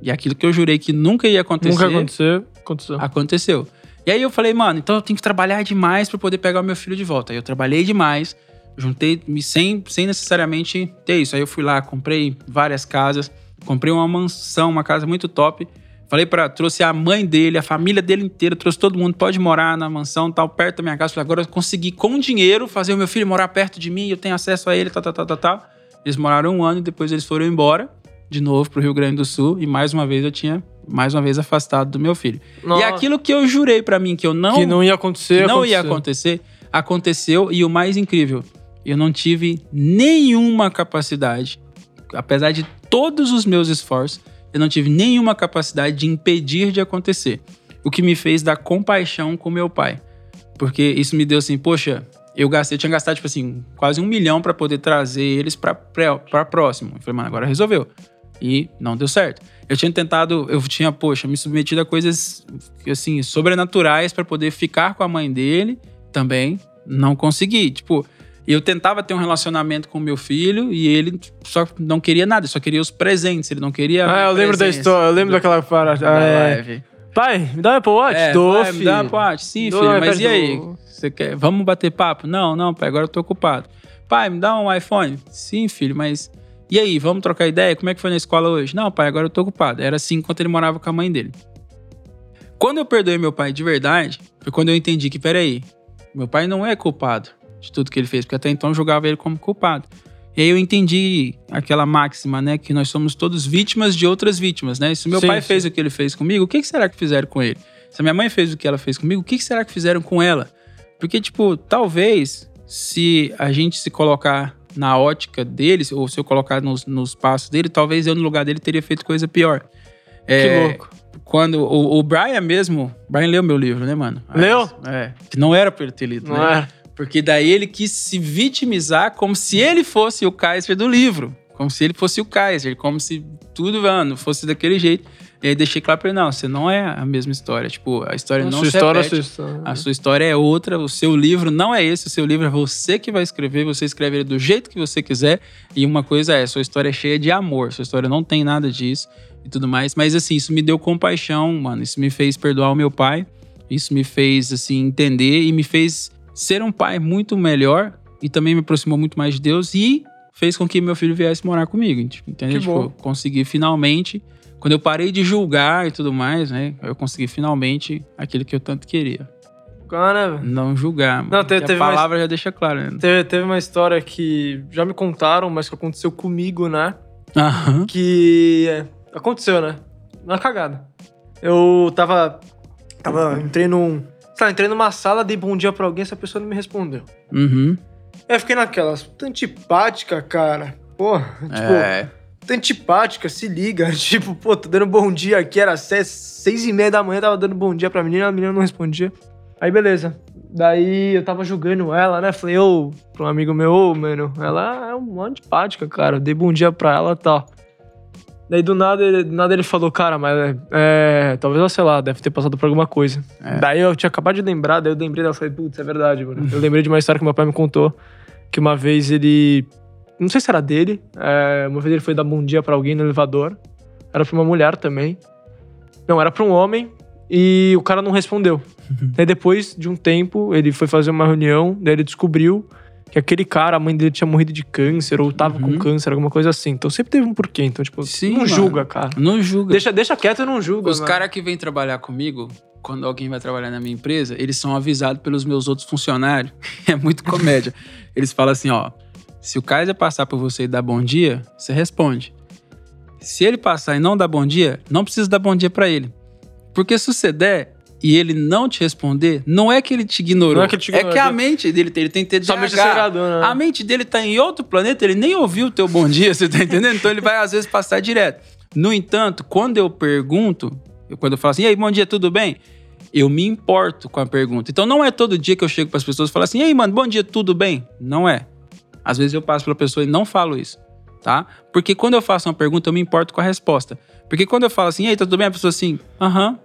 E aquilo que eu jurei que nunca ia acontecer, Nunca aconteceu, aconteceu. aconteceu. E aí eu falei, mano, então eu tenho que trabalhar demais pra poder pegar o meu filho de volta. Aí eu trabalhei demais, juntei me sem, sem necessariamente ter isso. Aí eu fui lá, comprei várias casas, comprei uma mansão, uma casa muito top. Falei para trouxe a mãe dele, a família dele inteira, trouxe todo mundo, pode morar na mansão, tal, perto da minha casa. Falei, agora eu consegui com dinheiro fazer o meu filho morar perto de mim, eu tenho acesso a ele, tal, tal, tal, tal, tal. Eles moraram um ano e depois eles foram embora de novo pro Rio Grande do Sul e mais uma vez eu tinha mais uma vez afastado do meu filho. E Nossa, aquilo que eu jurei pra mim que eu não que não ia acontecer, que não ia aconteceu. acontecer, aconteceu e o mais incrível, eu não tive nenhuma capacidade, apesar de todos os meus esforços, eu não tive nenhuma capacidade de impedir de acontecer. O que me fez dar compaixão com meu pai. Porque isso me deu assim, poxa, eu gastei, eu tinha gastado, tipo assim, quase um milhão pra poder trazer eles pra próximo. Eu falei, mano, agora resolveu. E não deu certo. Eu tinha tentado, eu tinha, poxa, me submetido a coisas, assim, sobrenaturais pra poder ficar com a mãe dele. Também não consegui. Tipo, eu tentava ter um relacionamento com meu filho e ele só não queria nada, só queria os presentes. Ele não queria. Ah, eu lembro da história, eu lembro do- daquela parada. da é. live. Pai, me dá um Apple Watch? É, Dou, me dá uma parte. Sim, Dou, filho, não, mas e aí? do- Você quer? Vamos bater papo? Não, não, pai, agora eu tô ocupado. Pai, me dá um iPhone? Sim, filho, mas. E aí, vamos trocar ideia? Como é que foi na escola hoje? Não, pai, agora eu tô ocupado. Era assim enquanto ele morava com a mãe dele. Quando eu perdoei meu pai de verdade, foi quando eu entendi que, peraí, meu pai não é culpado de tudo que ele fez, porque até então eu julgava ele como culpado. E aí eu entendi aquela máxima, né, que nós somos todos vítimas de outras vítimas, né? Se meu Sim, pai sim. fez o que ele fez comigo, o que será que fizeram com ele? Se a minha mãe fez o que ela fez comigo, o que será que fizeram com ela? Porque, tipo, talvez se a gente se colocar na ótica deles, ou se eu colocar nos, nos passos dele, talvez eu no lugar dele teria feito coisa pior. Que É, louco. Quando o, o Brian mesmo, Brian leu meu livro, né, mano? Leu? É. Que não era pra ele ter lido, Não né? é? Porque daí ele quis se vitimizar como se ele fosse o Kaiser do livro. Como se ele fosse o Kaiser, como se tudo, mano, fosse daquele jeito. E aí deixei claro pra ele, não, você não é a mesma história. Tipo, a história não sua se história, repete. sua história. A sua história é outra, o seu livro não é esse, o seu livro é você que vai escrever, você escreve ele do jeito que você quiser. E uma coisa é, sua história é cheia de amor, sua história não tem nada disso e tudo mais. Mas assim, isso me deu compaixão, mano. Isso me fez perdoar o meu pai. Isso me fez, assim, entender e me fez ser um pai muito melhor e também me aproximou muito mais de Deus e fez com que meu filho viesse morar comigo, entendeu? Que Tipo, bom. consegui finalmente, quando eu parei de julgar e tudo mais, né? Eu consegui finalmente aquilo que eu tanto queria. Cara. Não julgar. Não, te- que teve a palavra já deixa claro, né? Teve, teve uma história que já me contaram, mas que aconteceu comigo, né? Aham. Que é, aconteceu, né? Uma cagada. Eu tava. Tava. Entrei num. Sei lá, entrei numa sala, dei bom dia pra alguém, essa pessoa não me respondeu. Uhum. Aí eu fiquei naquela, antipática, cara. Porra, tipo, é. Antipática, se liga. Tipo, pô, tô dando bom dia aqui, era seis, seis e meia da manhã, tava dando bom dia pra menina, a menina não respondia. Aí, beleza. Daí eu tava julgando ela, né? Falei, ô, pra um amigo meu, ô, mano, ela é uma antipática, cara. Eu dei bom dia pra ela e tal. Daí do nada, ele- do nada ele falou, cara, mas é, talvez ela, sei lá, deve ter passado por alguma coisa. É. Daí eu tinha acabado de lembrar, daí eu lembrei dela, falei, putz, é verdade, mano. Eu lembrei de uma história que meu pai me contou, que uma vez ele, não sei se era dele, é, uma vez ele foi dar bom dia pra alguém no elevador, era pra uma mulher também. Não, era pra um homem, e o cara não respondeu. Daí depois de um tempo, ele foi fazer uma reunião, daí ele descobriu que aquele cara, a mãe dele tinha morrido de câncer, ou tava Uhum. com câncer, alguma coisa assim. Então sempre teve um porquê. Então, tipo, Sim, não mano. julga, cara. Não julga. Deixa, deixa quieto e não julga. Os caras que vêm trabalhar comigo, quando alguém vai trabalhar na minha empresa, eles são avisados pelos meus outros funcionários. É muito comédia. eles falam assim, ó, se o Kaiser passar por você e dar bom dia, você responde. Se ele passar e não dar bom dia, não precisa dar bom dia pra ele. Porque se você der e ele não te responder, não é que ele te ignorou. É que ele te ignorou, que a é que- mente dele, ele tem TDAH. Somente acelerador, né? A mente dele tá em outro planeta, ele nem ouviu o teu bom dia, você tá entendendo? Então ele vai às vezes passar direto. No entanto, quando eu pergunto, quando eu falo assim, e aí, bom dia, tudo bem? Eu me importo com a pergunta. Então não é todo dia que eu chego para as pessoas e falo assim, e aí, mano, bom dia, tudo bem? Não é. Às vezes eu passo pela pessoa e não falo isso, tá? Porque quando eu faço uma pergunta, eu me importo com a resposta. Porque quando eu falo assim, ei, tá tudo bem? A pessoa assim, aham.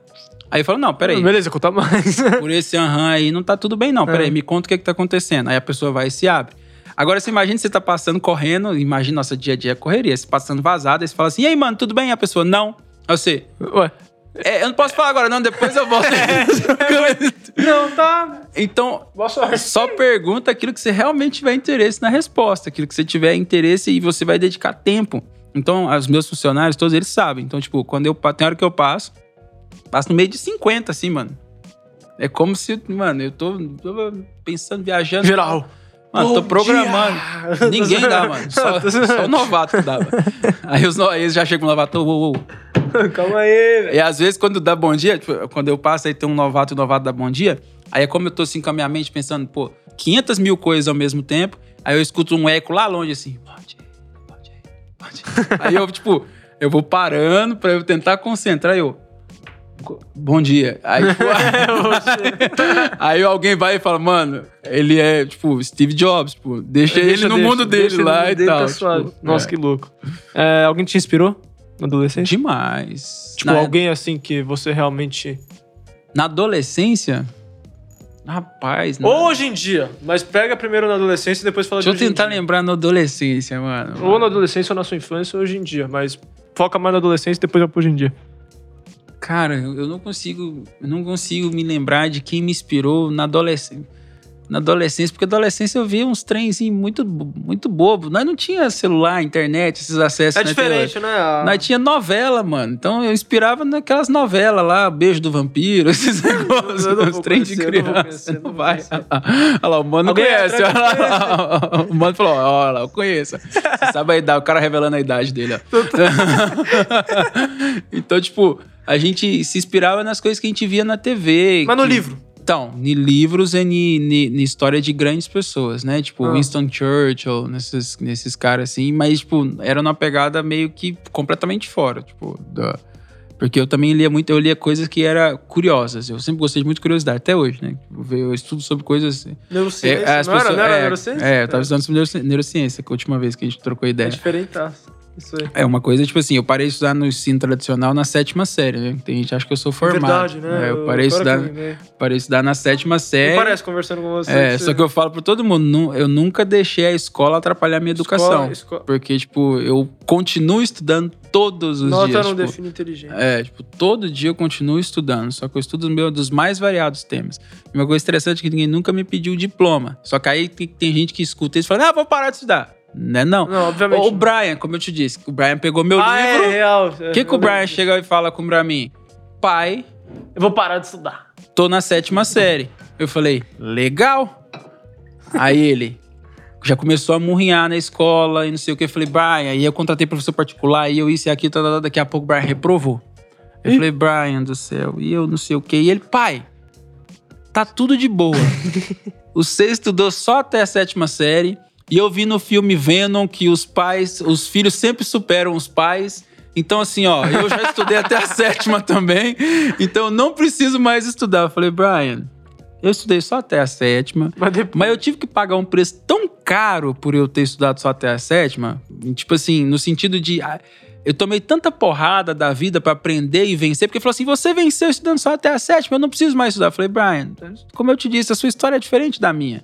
Aí eu falo, não, peraí. Beleza, conta mais. Por esse aham aí não tá tudo bem, não. Peraí, É. me conta o que, é que tá acontecendo. Aí a pessoa vai e se abre. Agora, você imagina você tá passando correndo, imagina nossa dia a dia é correria, você passando vazado, aí você fala assim, e aí, mano, tudo bem? E a pessoa, não. Aí você, Ué. É, eu não posso falar agora, não, depois eu volto. Não, tá. então, só pergunta aquilo que você realmente tiver interesse na resposta, aquilo que você tiver interesse e você vai dedicar tempo. Então, os meus funcionários, todos eles sabem. Então, tipo, quando eu tem hora que eu passo, passo no meio de 50, assim, mano. É como se, mano, eu tô, tô pensando, viajando. Geral. Mano, tô Bom programando. dia. Ninguém dá, mano. Só, só o novato que dava. Aí os eles já chegam no novato, uou, uou. Calma aí, velho. E às vezes, quando dá bom dia, tipo, quando eu passo aí tem um novato e o novato dá bom dia, aí é como eu tô assim com a minha mente pensando, pô, 500 mil coisas ao mesmo tempo, aí eu escuto um eco lá longe assim, bom dia, bom dia, bom dia. Aí eu, tipo, eu vou parando pra eu tentar concentrar e eu. Bom dia. Aí, tipo, aí alguém vai e fala, mano, ele é, tipo, Steve Jobs, tipo, deixa, ele no mundo dele deixa lá no e mundo dele, tal. tá tipo, Nossa, é. que louco. É, alguém te inspirou na adolescência? Demais. Tipo, Na- alguém assim que você realmente. Na adolescência, rapaz. na- Ou hoje em dia, mas pega primeiro na adolescência e depois fala Deixa eu de hoje em tentar dia. lembrar na adolescência, mano. Ou na adolescência ou na sua infância ou hoje em dia, mas foca mais na adolescência e depois vai pro hoje em dia. Cara, eu eu não consigo, eu não consigo me lembrar de quem me inspirou na adolescência. Na adolescência, porque na adolescência eu via uns trens assim, muito, muito bobo. Nós não tinha celular, internet, esses acessos. É hoje. diferente, né? A- Nós tinha novela, mano. Então eu inspirava naquelas novelas lá, Beijo do Vampiro, esses negócios, os trens de criança. Não não vai. Olha lá, o mano Alguém conhece. Olha lá. O mano falou: olha lá, eu conheço. Você sabe a idade, o cara revelando a idade dele, ó. então, tipo, a gente se inspirava nas coisas que a gente via na TV. Mas no que- livro. Então, em livros e em história de grandes pessoas, né? Tipo, Ah. Winston Churchill, nesses, nesses caras assim. Mas, tipo, era uma pegada meio que completamente fora, tipo, da... Porque eu também lia muito, eu lia coisas que eram curiosas. Eu sempre gostei de muito curiosidade, até hoje, né? Eu estudo sobre coisas... Neurociência. É, as não, era, pessoas- não era é, neurociência? É, eu tava estudando sobre neuroci- neurociência, que a última vez que a gente trocou É ideia. diferente, tá? Isso aí. É uma coisa, tipo assim, eu parei de estudar no ensino tradicional na sétima série, né? Tem gente que acha que eu sou formado. Verdade, né? É, eu parei de estudar, que lembrei. parei estudar na sétima série. parece conversando com você. É, você- só que eu falo pra todo mundo, eu nunca deixei a escola atrapalhar a minha educação. Escola- escola- Porque, tipo, eu continuo estudando todos os Nota dias. não tipo, define inteligente. é, tipo, todo dia eu continuo estudando, só que eu estudo meu, dos mais variados temas. Uma coisa interessante é que ninguém nunca me pediu diploma. Só que aí tem, tem gente que escuta isso e fala, ah, vou parar de estudar. Né, não. Não, obviamente. O não. Brian, como eu te disse, o Brian pegou meu ah, livro. é real. O que, que o Brian chega e fala com pra mim? Pai, Eu vou parar de estudar. tô na sétima série. Eu falei, legal. Aí ele já começou a murrinhar na escola e não sei o que. Eu falei, Brian, aí eu contratei professor particular e eu isso e aquilo, tá, tá, tá, daqui a pouco o Brian reprovou. Eu Ih. falei, Brian do céu, e eu não sei o que. E ele, pai, tá tudo de boa. o você estudou só até a sétima série. E eu vi no filme Venom que os pais, os filhos sempre superam os pais. Então, assim, ó, eu já estudei até a sétima também. Então, eu não preciso mais estudar. Eu falei, Brian, eu estudei só até a sétima. Mas depois. Mas eu tive que pagar um preço tão caro por eu ter estudado só até a sétima. Tipo assim, no sentido de. ah, Eu tomei tanta porrada da vida pra aprender e vencer, porque falou assim: você venceu estudando só até a sétima, eu não preciso mais estudar. Eu falei, Brian, como eu te disse, a sua história é diferente da minha.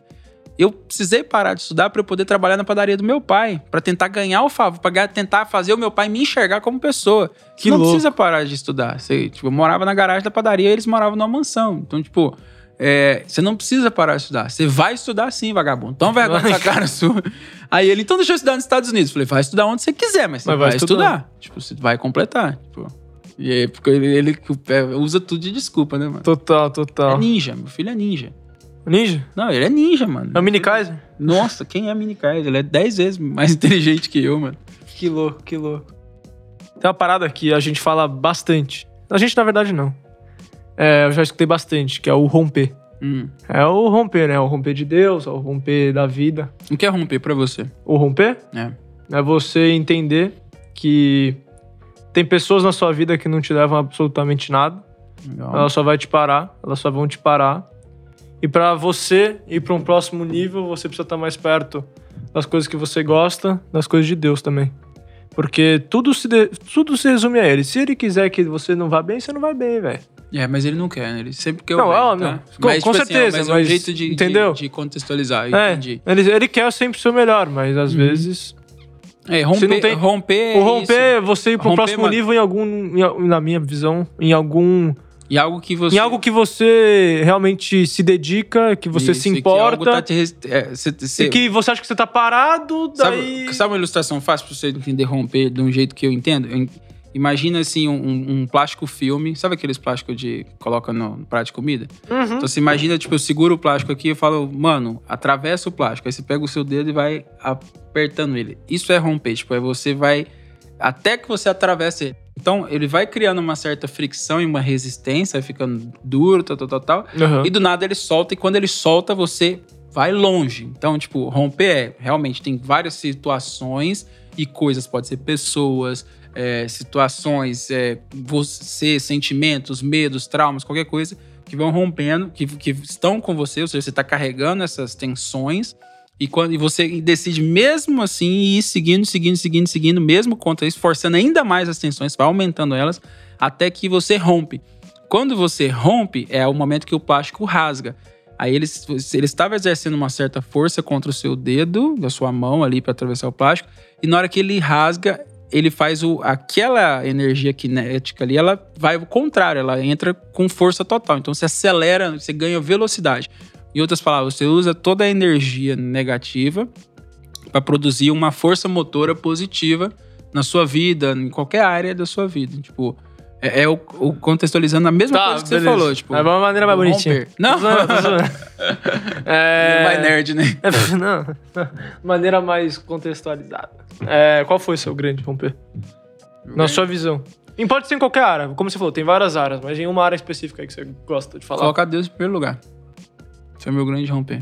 Eu precisei parar de estudar pra eu poder trabalhar na padaria do meu pai, pra tentar ganhar o favor, pra ga- tentar fazer o meu pai me enxergar como pessoa. Que não louco. precisa parar de estudar. Você, tipo, eu morava na garagem da padaria e eles moravam numa mansão. Então, tipo, é, você não precisa parar de estudar. Você vai estudar sim, vagabundo. Toma vergonha nessa cara sua. Aí ele, então deixa eu estudar nos Estados Unidos. Eu falei, vai estudar onde você quiser, mas você Mas vai, vai estudar. estudar. Tipo, você vai completar. Tipo, e aí, porque ele, ele é, usa tudo de desculpa, né, mano? Total, É total. ninja, meu filho é ninja. Ninja? Não, ele é ninja, mano. É o Mini Kaiser? Nossa, quem é Mini Kaiser? Ele é 10 vezes mais inteligente que eu, mano. Que louco, que louco. Tem uma parada que a gente fala bastante. A gente, na verdade, não. É, eu já escutei bastante, que é o romper. Hum. É o romper, né? O romper de Deus, é o romper da vida. O que é romper pra você? O romper É. é você entender que tem pessoas na sua vida que não te levam absolutamente nada. Legal. Elas só vai te parar, elas só vão te parar. E pra você ir pra um próximo nível, você precisa estar mais perto das coisas que você gosta, das coisas de Deus também. Porque tudo se, de, tudo se resume a ele. Se ele quiser que você não vá bem, você não vai bem, velho. É, mas ele não quer, né? Ele sempre quer Não, o bem, ó, tá? não. Com- Mas, com tipo assim, certeza, mas é um mas- jeito de, de- entendeu? de contextualizar, eu É, entendi. ele, ele quer sempre o seu melhor, mas às vezes. É, romper, não tem- romper, o é romper é você ir pro Romper, próximo nível em algum. em- na minha visão, em algum. E algo que você... Em algo que você realmente se dedica, que você Isso, se e que algo importa. tá é, cê- cê- E que você acha que você tá parado, daí. Sabe, sabe uma ilustração fácil pra você entender romper de um jeito que eu entendo? Eu- Imagina assim um, um- um plástico filme, sabe aqueles plásticos de coloca no, no prato de comida? Uhum. Então você imagina, tipo, eu seguro o plástico aqui e falo, mano, atravessa o plástico. Aí você pega o seu dedo e vai apertando ele. Isso é romper, tipo, aí você vai até que você atravessa ele. Então ele vai criando uma certa fricção e uma resistência, vai ficando duro, tal, tal, tal, tal. Uhum. E do nada ele solta, e quando ele solta, você vai longe. Então, tipo, romper é realmente tem várias situações e coisas, pode ser pessoas, é, situações, é, você, sentimentos, medos, traumas, qualquer coisa que vão rompendo, que, que estão com você, ou seja, você está carregando essas tensões. E, quando, e você decide mesmo assim ir seguindo, seguindo, seguindo, seguindo, mesmo contra isso, forçando ainda mais as tensões, vai aumentando elas, até que você rompe. Quando você rompe, é o momento que o plástico rasga. Aí ele, ele estava exercendo uma certa força contra o seu dedo, da sua mão ali para atravessar o plástico, e na hora que ele rasga, ele faz o, aquela energia cinética ali, ela vai ao contrário, ela entra com força total. Então você acelera, você ganha velocidade. Em outras palavras, você usa toda a energia negativa para produzir uma força motora positiva na sua vida, em qualquer área da sua vida. Tipo, é, é o, o contextualizando a mesma Tá, coisa que beleza. você falou. Tipo, É uma maneira mais bonitinha. Não, tô zoando. é... mais nerd, né? É, não. Maneira mais contextualizada. É, qual foi o seu grande romper? Na sua visão. E pode ser em qualquer área. Como você falou, tem várias áreas, mas em uma área específica aí que você gosta de falar. Colocar Deus em primeiro lugar. O meu grande romper.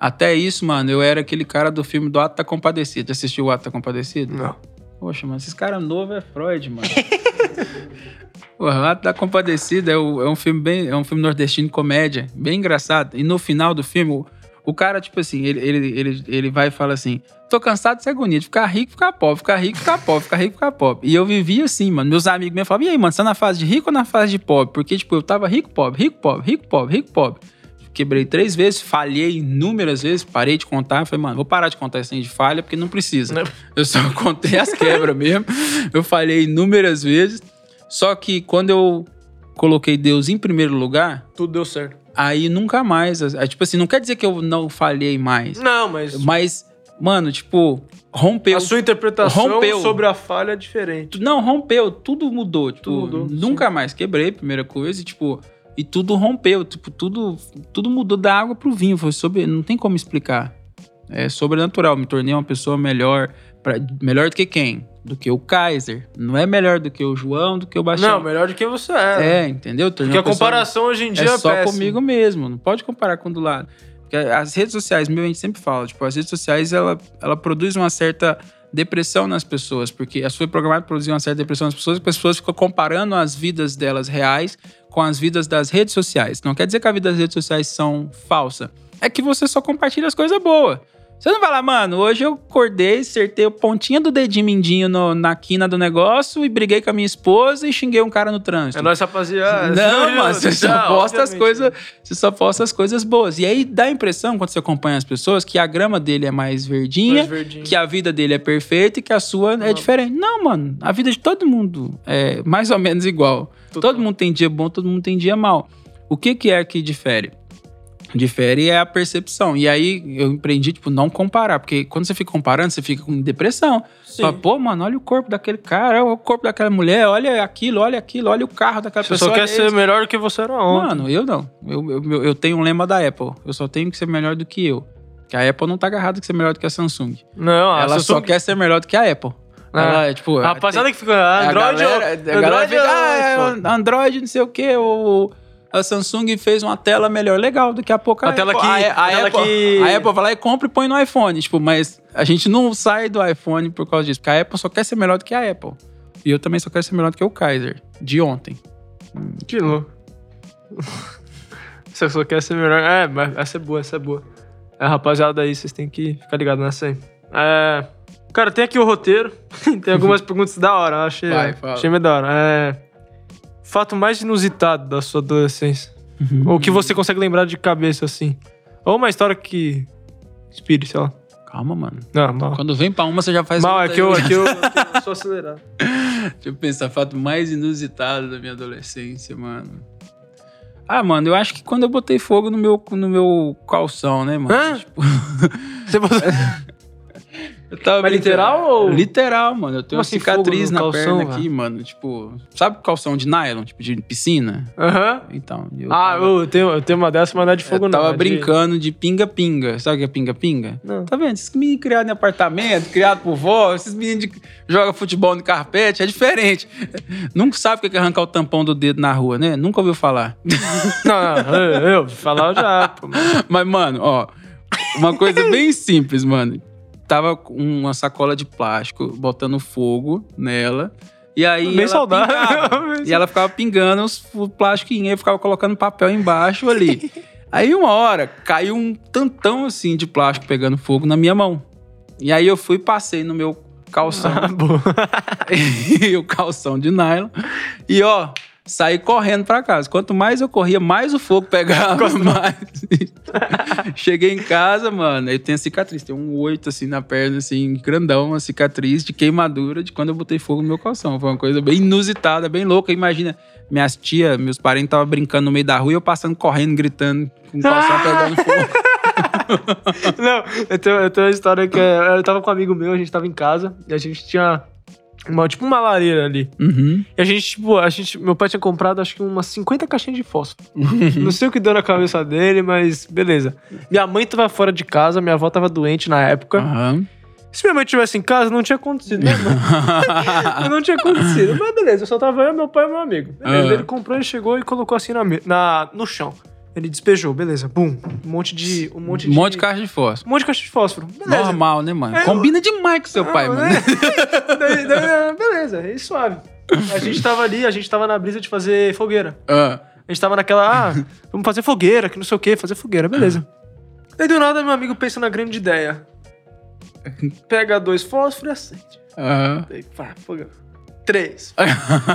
Até isso, mano, eu era aquele cara do filme do Ato da Compadecido. Já assistiu o Ato da Compadecido? Não. Poxa, mano, esses caras novos é Freud, mano. Porra, o Ato da Compadecida é, o- é um filme bem. É um filme nordestino de comédia, bem engraçado. E no final do filme, o, o cara, tipo assim, ele, ele, ele, ele vai e fala assim: tô cansado de ser agonia, de ficar rico, ficar pobre, ficar rico, ficar pobre, ficar rico, ficar pobre. E eu vivia assim, mano. Meus amigos me falavam, e aí, mano, você tá na fase de rico ou na fase de pobre? Porque, tipo, eu tava rico, pobre, rico, pobre, rico, pobre, rico, pobre. Quebrei três vezes, falhei inúmeras vezes, parei de contar. Falei, mano, vou parar de contar aí de falha, porque não precisa. Não. Eu só contei as quebras mesmo. Eu falhei inúmeras vezes. Só que quando eu coloquei Deus em primeiro lugar, Tudo deu certo. aí nunca mais. aí, Tipo assim, não quer dizer que eu não falhei mais. Não, mas Mas, mano, tipo, rompeu. a sua interpretação rompeu. sobre a falha é diferente. Não, rompeu, tudo mudou. Tipo, Tudo mudou, nunca mais quebrei, primeira coisa, e tipo, e tudo rompeu, tipo, tudo, tudo mudou da água pro vinho, foi sobre, não tem como explicar. É sobrenatural, me tornei uma pessoa melhor, pra, melhor do que quem? Do que o Kaiser. Não é melhor do que o João, do que o Baixão. Não, melhor de quem você é. É, entendeu? Porque a comparação hoje em dia é é, só péssima. comigo mesmo, não pode comparar com o do lado. Porque as redes sociais, meu, a gente sempre fala, tipo, as redes sociais, ela, ela produz uma certa depressão nas pessoas, porque a foi programada para produzir uma certa depressão nas pessoas, porque as pessoas ficam comparando as vidas delas reais com as vidas das redes sociais. Não quer dizer que a vida das redes sociais são falsa. É que você só compartilha as coisas boas. Você não vai lá, mano, hoje eu acordei, acertei o pontinho do dedinho mindinho no- na quina do negócio e briguei com a minha esposa e xinguei um cara no trânsito. É nóis, rapaziada. Não, mano, você só Não, posta as coisas, você só posta as coisas boas. E aí dá a impressão, quando você acompanha as pessoas, que a grama dele é mais verdinha, Mais que a vida dele é perfeita e que a sua é Não. diferente. Não, mano, a vida de todo mundo é mais ou menos igual. Total. Todo mundo tem dia bom, todo mundo tem dia mal. O que que é que difere? Difere é a percepção. E aí eu empreendi, tipo, não comparar. Porque quando você fica comparando, você fica com depressão. Sim. Fala, Pô, mano, olha o corpo daquele cara, olha o corpo daquela mulher, olha aquilo, olha aquilo, olha o carro daquela Você pessoa. só quer ser esse. melhor do que você era ontem. Mano, eu não. Eu, eu, eu tenho um lema da Apple. Eu só tenho que ser melhor do que eu. Que a Apple não tá agarrada que ser melhor do que a Samsung. não, a ela só Samsung- quer ser melhor do que a Apple. Ah. Ela é tipo. A rapaziada que fica a Android, galera, a ou- galera Android fica, ou ah, é, Android, não sei o quê. O, a Samsung fez uma tela melhor, legal, daqui a pouco a, A tela Apple, que- a, a a tela Apple, que- a Apple vai lá e compra e põe no iPhone. Tipo, mas a gente não sai do iPhone por causa disso. Porque a Apple só quer ser melhor do que a Apple. E eu também só quero ser melhor do que o Kaiser, de ontem. Que louco. Você só quer ser melhor. É, mas essa é boa, essa é boa. É, rapaziada aí, vocês têm que ficar ligados nessa aí. É... Cara, tem aqui o roteiro. tem algumas perguntas da hora. Eu achei, Vai, fala. achei meio da hora. É... Fato mais inusitado da sua adolescência. Ou que você consegue lembrar de cabeça, assim. Ou uma história que inspire, sei lá. Calma, mano. Não, mal. Quando vem pra uma, você já faz Mal, é que eu, é que eu, é eu sou acelerado. Deixa eu pensar, fato mais inusitado da minha adolescência, mano. Ah, mano, eu acho que quando eu botei fogo no meu, no meu calção, né, mano? Hã? Tipo, Você botou... eu tava Mas literal ou- Literal, mano. Eu tenho uma assim, cicatriz na calção, perna aqui, mano. Tipo, sabe calção de nylon, tipo de piscina? Aham. Então, eu Ah, tava, eu tenho, eu tenho uma dessa, mas não é de fogo, eu não. tava é de- brincando de pinga-pinga. Sabe o que é pinga-pinga? Não. Tá vendo? Esses meninos criados em apartamento, criados por vó, esses meninos que jogam futebol no carpete, é diferente. Nunca sabe o que é arrancar o tampão do dedo na rua, né? Nunca ouviu falar. Não, não, eu, eu falar já, pô. Mas, mano, ó, uma coisa bem simples, mano. Tava com uma sacola de plástico, botando fogo nela. E aí. Bem ela saudável. pingava. e ela ficava pingando os eu ficava colocando papel embaixo ali. Aí, uma hora, caiu um tantão assim de plástico pegando fogo na minha mão. E aí eu fui e passei no meu calção. Ah, e o calção de nylon. E ó, saí correndo pra casa. Quanto mais eu corria, mais o fogo pegava. Mais... Cheguei em casa, mano. Aí tem a cicatriz. Tem um oito assim na perna, assim, grandão, uma cicatriz de queimadura de quando eu botei fogo no meu calção. Foi uma coisa bem inusitada, bem louca. Imagina, minhas tia, meus parentes estavam brincando no meio da rua e eu passando correndo, gritando, com o calção pegando fogo. Não, eu tenho, eu tenho uma história que é, eu tava com um amigo meu, a gente tava em casa e a gente tinha uma, tipo uma lareira ali. Uhum. E a gente, tipo, a gente, meu pai tinha comprado acho que umas 50 caixinhas de fósforo. Não sei o que deu na cabeça dele, mas beleza. Minha mãe tava fora de casa, minha avó tava doente na época. Aham. Se minha mãe tivesse em casa, não tinha acontecido, né? não tinha acontecido. Mas beleza, eu só tava eu, meu pai e meu amigo. Beleza, Ah. ele comprou e chegou e colocou assim na, na, no chão. Ele despejou, beleza. Bum. Um monte de. Um monte Um de. monte de caixa de fósforo. Um monte de caixa de fósforo. Beleza. Normal, né, mano? É, Combina demais com seu pai, mano. né? Daí- daí, beleza, é suave. A gente tava ali, a gente tava na brisa de fazer fogueira. Ah. A gente tava naquela, ah, vamos fazer fogueira, que não sei o que, fazer fogueira, beleza. Daí do nada, meu amigo pensa na grande ideia. Pega dois fósforos e acende. Aham. Daí, pá, fogueira. Três,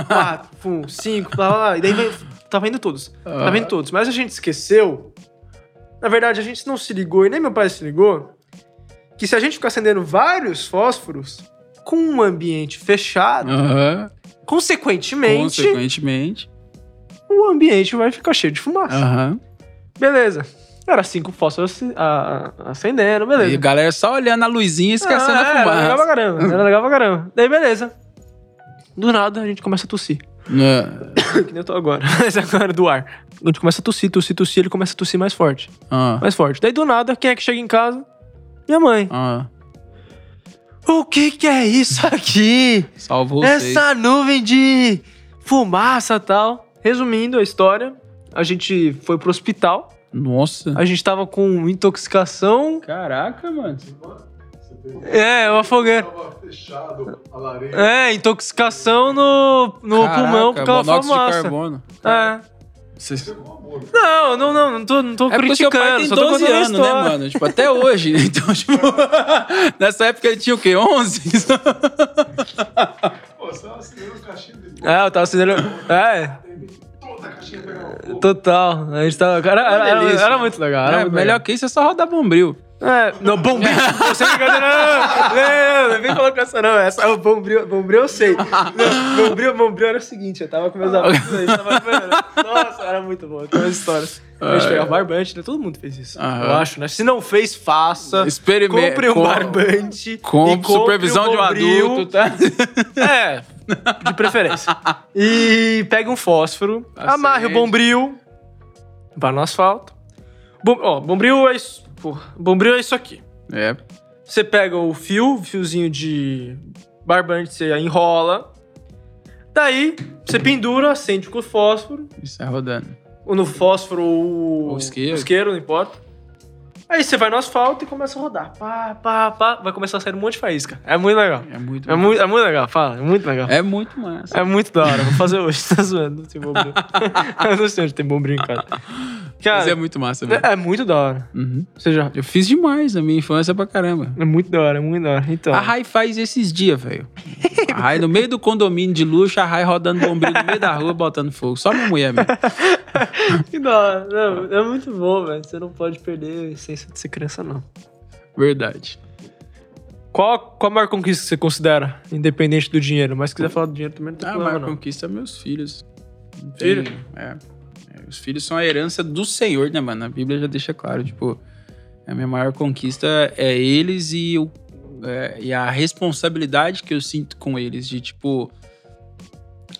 quatro, pum, cinco, blá blá blá. E daí vai, tava indo todos. Tava indo todos. Mas a gente esqueceu. Na verdade, a gente não se ligou, e nem meu pai se ligou, que se a gente ficar acendendo vários fósforos com um ambiente fechado, Aham. consequentemente, Consequentemente. o ambiente vai ficar cheio de fumaça. Aham. Beleza. Era cinco fósforos a- a- acendendo, beleza. E a galera só olhando a luzinha e esquecendo Ah, a Era legal pra fumaça. caramba. Era legal pra caramba. Daí, beleza. Do nada, a gente começa a tossir. Ah. que nem eu tô agora. Mas agora do ar. A gente começa a tossir, tossir, tossir, ele começa a tossir mais forte. Ah. Mais forte. Daí, do nada, quem é que chega em casa? Minha mãe. Ah. O que que é isso aqui? Salvou vocês. Essa nuvem de fumaça tal. Resumindo a história, a gente foi pro hospital. Nossa. A gente tava com intoxicação. Caraca, mano. É, uma fogueira. Fechado a lareira. É, intoxicação no, no Caraca, pulmão por causa da monóxido de fumaça. carbono. É. Vocês- Não, não, não, não tô, não tô É porque seu criticando. pai tem só tô 12 contando a anos, né, mano? Tipo, até hoje. Então, tipo, nessa época ele tinha o quê? 11? Pô, você tava assinando caixinha de É, eu tava acelerando. É, toda a caixinha pegava fogo. total. A gente tava. Era, era, era, era muito legal. Era É, muito melhor legal. que isso é só rodar bombril. É, não, bombril. Você não brincadeira, não. Não, não vem falar com essa, não. Essa, o bombril, bombril eu sei. Não, bombril, bombril era o seguinte: eu tava com meus amigos aí, tava. Nossa, era muito bom. Tem umas histórias. A gente pegava barbante, né? Todo mundo fez isso. Aham. Eu acho, né? Se não fez, faça. Experimente. Compre um Com- barbante. Com supervisão um de um adulto, tá? É, de preferência. E pega um fósforo, Acende. amarre o bombril, vai no asfalto. Bom, ó, bombril é isso. Porra, bombril é isso aqui. É. Você pega o fio, fiozinho de barbante, você enrola. Daí, você pendura, acende com o fósforo. Isso é rodando. Ou no fósforo ou Ou isqueiro. isqueiro, não importa. Aí você vai no asfalto e começa a rodar. Pá, pá, pá. Vai começar a sair um monte de faísca. É muito legal. É muito É muito, é muito legal, fala. É muito legal. É muito massa. É muito da hora. Vou fazer hoje. Tá zoando. Não tem bombril. Eu não sei onde tem bombril em casa. Cara, Mas é muito massa, velho. É, é muito da hora. Uhum. Você já. Eu fiz demais na minha infância pra caramba. É muito da hora, é muito da hora. Então. A Rai faz esses dias, velho. A Rai no meio do condomínio de luxo, a Rai rodando bombril no meio da rua, botando fogo. Só minha mulher, mesmo. que da hora. Não, é muito bom, velho. Você não pode perder a essência de ser criança, não. Verdade. Qual, qual a maior conquista que você considera, independente do dinheiro? Mas se quiser falar do dinheiro também não tem Ah, a problema, maior não. conquista é meus filhos. Filho? É. É, Os filhos são a herança do Senhor, né, mano? A Bíblia já deixa claro, tipo, a minha maior conquista é eles e, o, é, e a responsabilidade que eu sinto com eles, de tipo.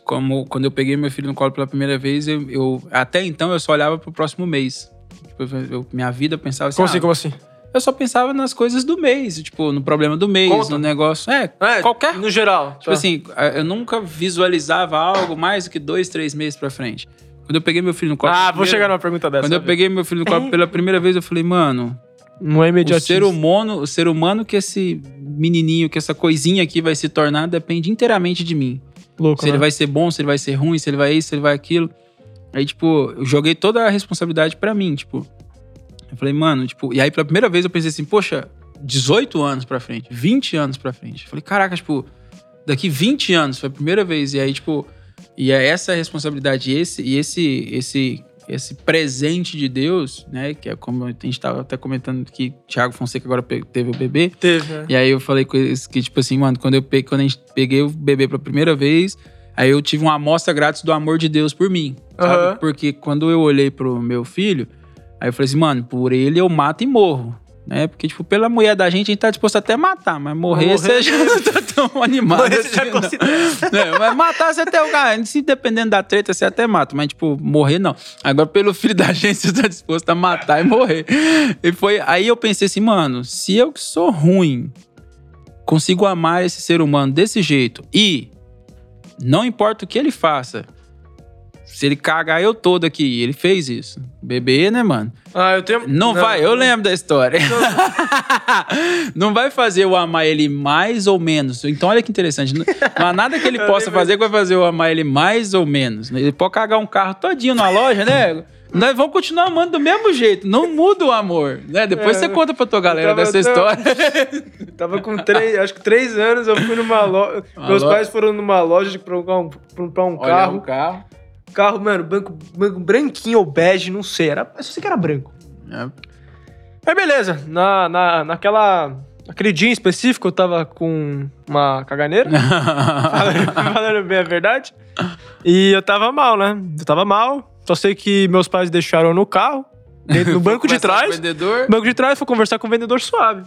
Como quando eu peguei meu filho no colo pela primeira vez, eu, eu- até então eu só olhava pro próximo mês. Tipo, eu- minha vida eu pensava assim. Como assim, ah, como assim? Eu só pensava nas coisas do mês, tipo, no problema do mês, Conta. no negócio. É, É, qualquer No geral. Tipo assim, eu nunca visualizava algo mais do que dois, três meses pra frente. Quando eu peguei meu filho no colo. Ah, vou primeira- chegar numa pergunta dessa. Quando eu peguei meu filho no colo pela primeira vez, eu falei, mano, Não é o imediatista. ser humano, o ser humano que esse menininho, que essa coisinha aqui vai se tornar, depende inteiramente de mim. Louco, Se né? ele vai ser bom, se ele vai ser ruim, se ele vai isso, se ele vai aquilo. Aí, tipo, eu joguei toda a responsabilidade pra mim, tipo. Eu falei, mano, tipo, e aí pela primeira vez eu pensei assim, poxa, 18 anos pra frente, 20 anos pra frente. Eu falei, caraca, tipo, daqui 20 anos foi a primeira vez. E aí, tipo, e é essa responsabilidade, esse, e esse, esse, esse presente de Deus, né? Que é como a gente tava até comentando que Thiago Fonseca agora teve o bebê. Teve, né? E aí eu falei com eles que, tipo assim, mano, quando, eu peguei, quando a gente peguei o bebê pela primeira vez, aí eu tive uma amostra grátis do amor de Deus por mim. Sabe? Aham. Porque quando eu olhei pro meu filho, aí eu falei assim, mano, por ele eu mato e morro. Né? Porque, tipo, pela mulher da gente, a gente tá disposto até a matar, mas morrer, Morrer- você já não tá tão animado. Morrer você já assim, considera. É, mas matar você até o cara, se dependendo da treta, você até mata, mas, tipo, morrer não. Agora, pelo filho da gente, você tá disposto a matar e morrer. E foi. Aí eu pensei assim, mano, se eu que sou ruim consigo amar esse ser humano desse jeito e não importa o que ele faça, se ele cagar eu todo aqui, ele fez isso. Bebê, né, mano? Ah, eu tenho. Não, vai, eu lembro da história. Não vai fazer eu amar ele mais ou menos. Então, olha que interessante. Não não há nada que ele possa fazer que vai fazer eu amar ele mais ou menos. Ele pode cagar um carro todinho na loja, né? Nós vamos continuar amando do mesmo jeito. Não muda o amor, né? Depois É, você conta pra tua galera tava- dessa tava- história. Tava com três, acho que três anos, eu fui numa loja. Uma Meus loja. pais foram numa loja de comprar um, comprar um carro. o carro. Carro, mano, banco, banco branquinho ou bege, não sei. Era, eu só sei que era branco. É. Mas beleza, na, na, naquela. Naquele dia em específico, eu tava com uma caganeira. falando, falando bem a verdade. E eu tava mal, né? Eu tava mal. Só sei que meus pais deixaram no carro, dentro, no banco de trás. vendedor. Banco de trás, foi conversar com o vendedor suave.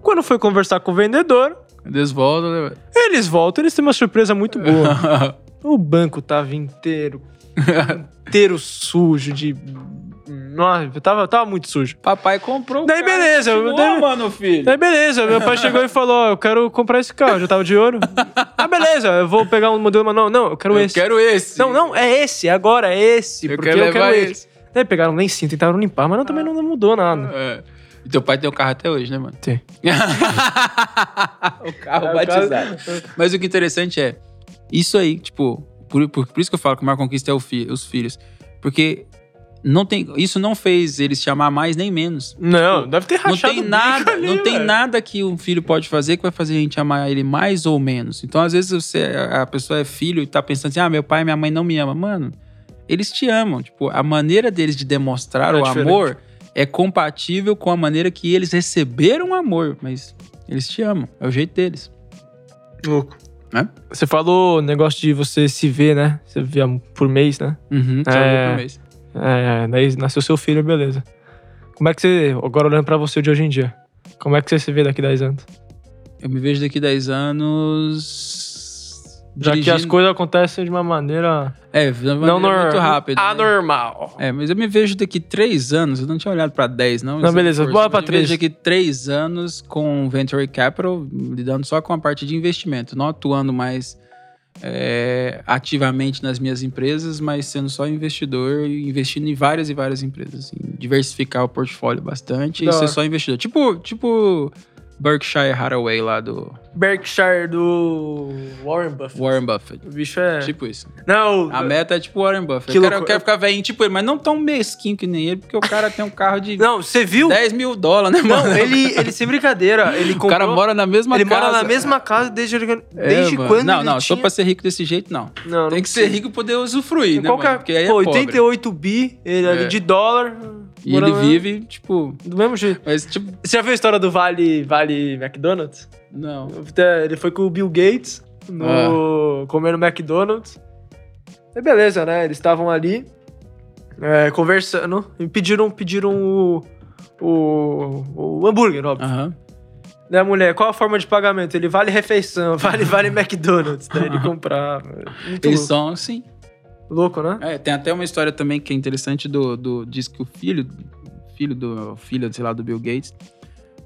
Quando foi conversar com o vendedor, Eles voltam, né? eles voltam, eles têm uma surpresa muito boa. O banco tava inteiro, inteiro sujo de. Nossa, tava, tava muito sujo. Papai comprou. o Daí carro, beleza, eu- continuou, daí- mano, filho. Daí beleza, meu pai chegou e falou: Eu quero comprar esse carro, eu já tava de ouro. Ah, beleza, eu vou pegar um modelo, mas não, não, eu quero Eu esse. quero esse. Não, não, é esse, agora é esse. Eu porque quero eu levar quero esse. esse. Daí pegaram um lencinho, tentaram limpar, mas não, também não mudou nada. É. E teu pai tem o carro até hoje, né, mano? Tem. o carro É, o batizado. carro- Mas o que é interessante é, isso aí, tipo, por, por, por isso que eu falo que a maior conquista é o fi- os filhos. Porque não tem, isso não fez eles te amar mais nem menos. Não, Tipo, deve ter Não rachado tem o nada, ali, não tem nada que um filho pode fazer que vai fazer a gente amar ele mais ou menos. Então, às vezes, você, a pessoa é filho e tá pensando assim: ah, meu pai e minha mãe não me amam. Mano, eles te amam. Tipo, a maneira deles de demonstrar É o diferente. amor é compatível com a maneira que eles receberam o amor. Mas eles te amam. É o jeito deles. Louco. Né? Você falou o negócio de você se ver, né? Você via por mês, né? Uhum, só É. por mês. É, daí nasceu seu filho, beleza. Como é que você, agora olhando pra você de hoje em dia, como é que você se vê daqui 10 anos? Eu me vejo daqui 10 anos. Já que as dirigindo- coisas acontecem de uma maneira É, não nor- muito rápida. né? anormal. É, mas eu me vejo daqui três anos, eu não tinha olhado pra 10, não. Não, beleza, bora pra eu me três. vejo daqui três anos com Venture Capital, lidando só com a parte de investimento, não atuando mais é, ativamente nas minhas empresas, mas sendo só investidor e investindo em várias e várias empresas. assim, diversificar o portfólio bastante Da e ser só investidor. Tipo, tipo Berkshire Hathaway lá do Berkshire do Warren Buffett. Warren Buffett. O bicho é. Tipo isso. Não, A meta é tipo Warren Buffett. Que eu, quero, louco- eu quero ficar velhinho tipo ele, mas não tão mesquinho que nem ele, porque o cara tem um carro de não, você viu? 10 mil dólares, né, mano? Não, ele, ele sem brincadeira, ele O comprou. cara mora na mesma ele casa. mora na mesma casa desde, É, desde mano. quando Não, ele não, só tinha... pra ser rico desse jeito, não. Não, Tem não que ser rico e poder usufruir, né, Qual que é- mano? Porque aí é Pô, pobre. 88 bi ele ali É. de dólar. E ele vive, tipo... Do mesmo jeito. Mas, tipo, Você já viu a história do Vale, vale McDonald's? não. Ele foi com o Bill Gates no, comendo McDonald's. E beleza, né? Eles estavam ali é, conversando e pediram, pediram o, o, o hambúrguer, óbvio. Aham. Né, mulher, qual a forma de pagamento? Ele vale refeição, vale, vale McDonald's. Daí ele comprava. Muito Eles louco. são, assim... louco, né? É, tem até uma história também que é interessante do, do diz que o filho, filho do filho, sei lá, do Bill Gates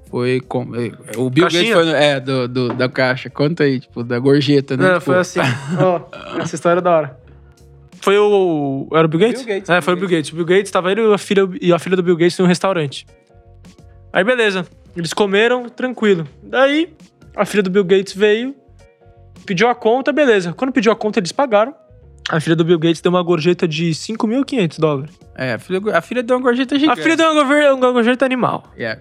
foi com, é, o Bill Caixinha? Gates foi no- é do, do- da caixa. Conta aí, tipo, da gorjeta, né? Não, Tipo, foi assim. Ó, essa história é da hora. Foi o. Era o Bill Gates? Bill Gates, É, Bill foi o Bill Gates. O Bill Gates tava ele e a filha, e a filha do Bill Gates em um restaurante. Aí, beleza. Eles comeram, tranquilo. Daí, a filha do Bill Gates veio, pediu a conta, beleza. Quando pediu a conta, eles pagaram. A filha do Bill Gates deu uma gorjeta de 5.500 dólares. É, a filha, a filha deu uma gorjeta A gigante. filha deu uma gorjeta, uma gorjeta animal. É.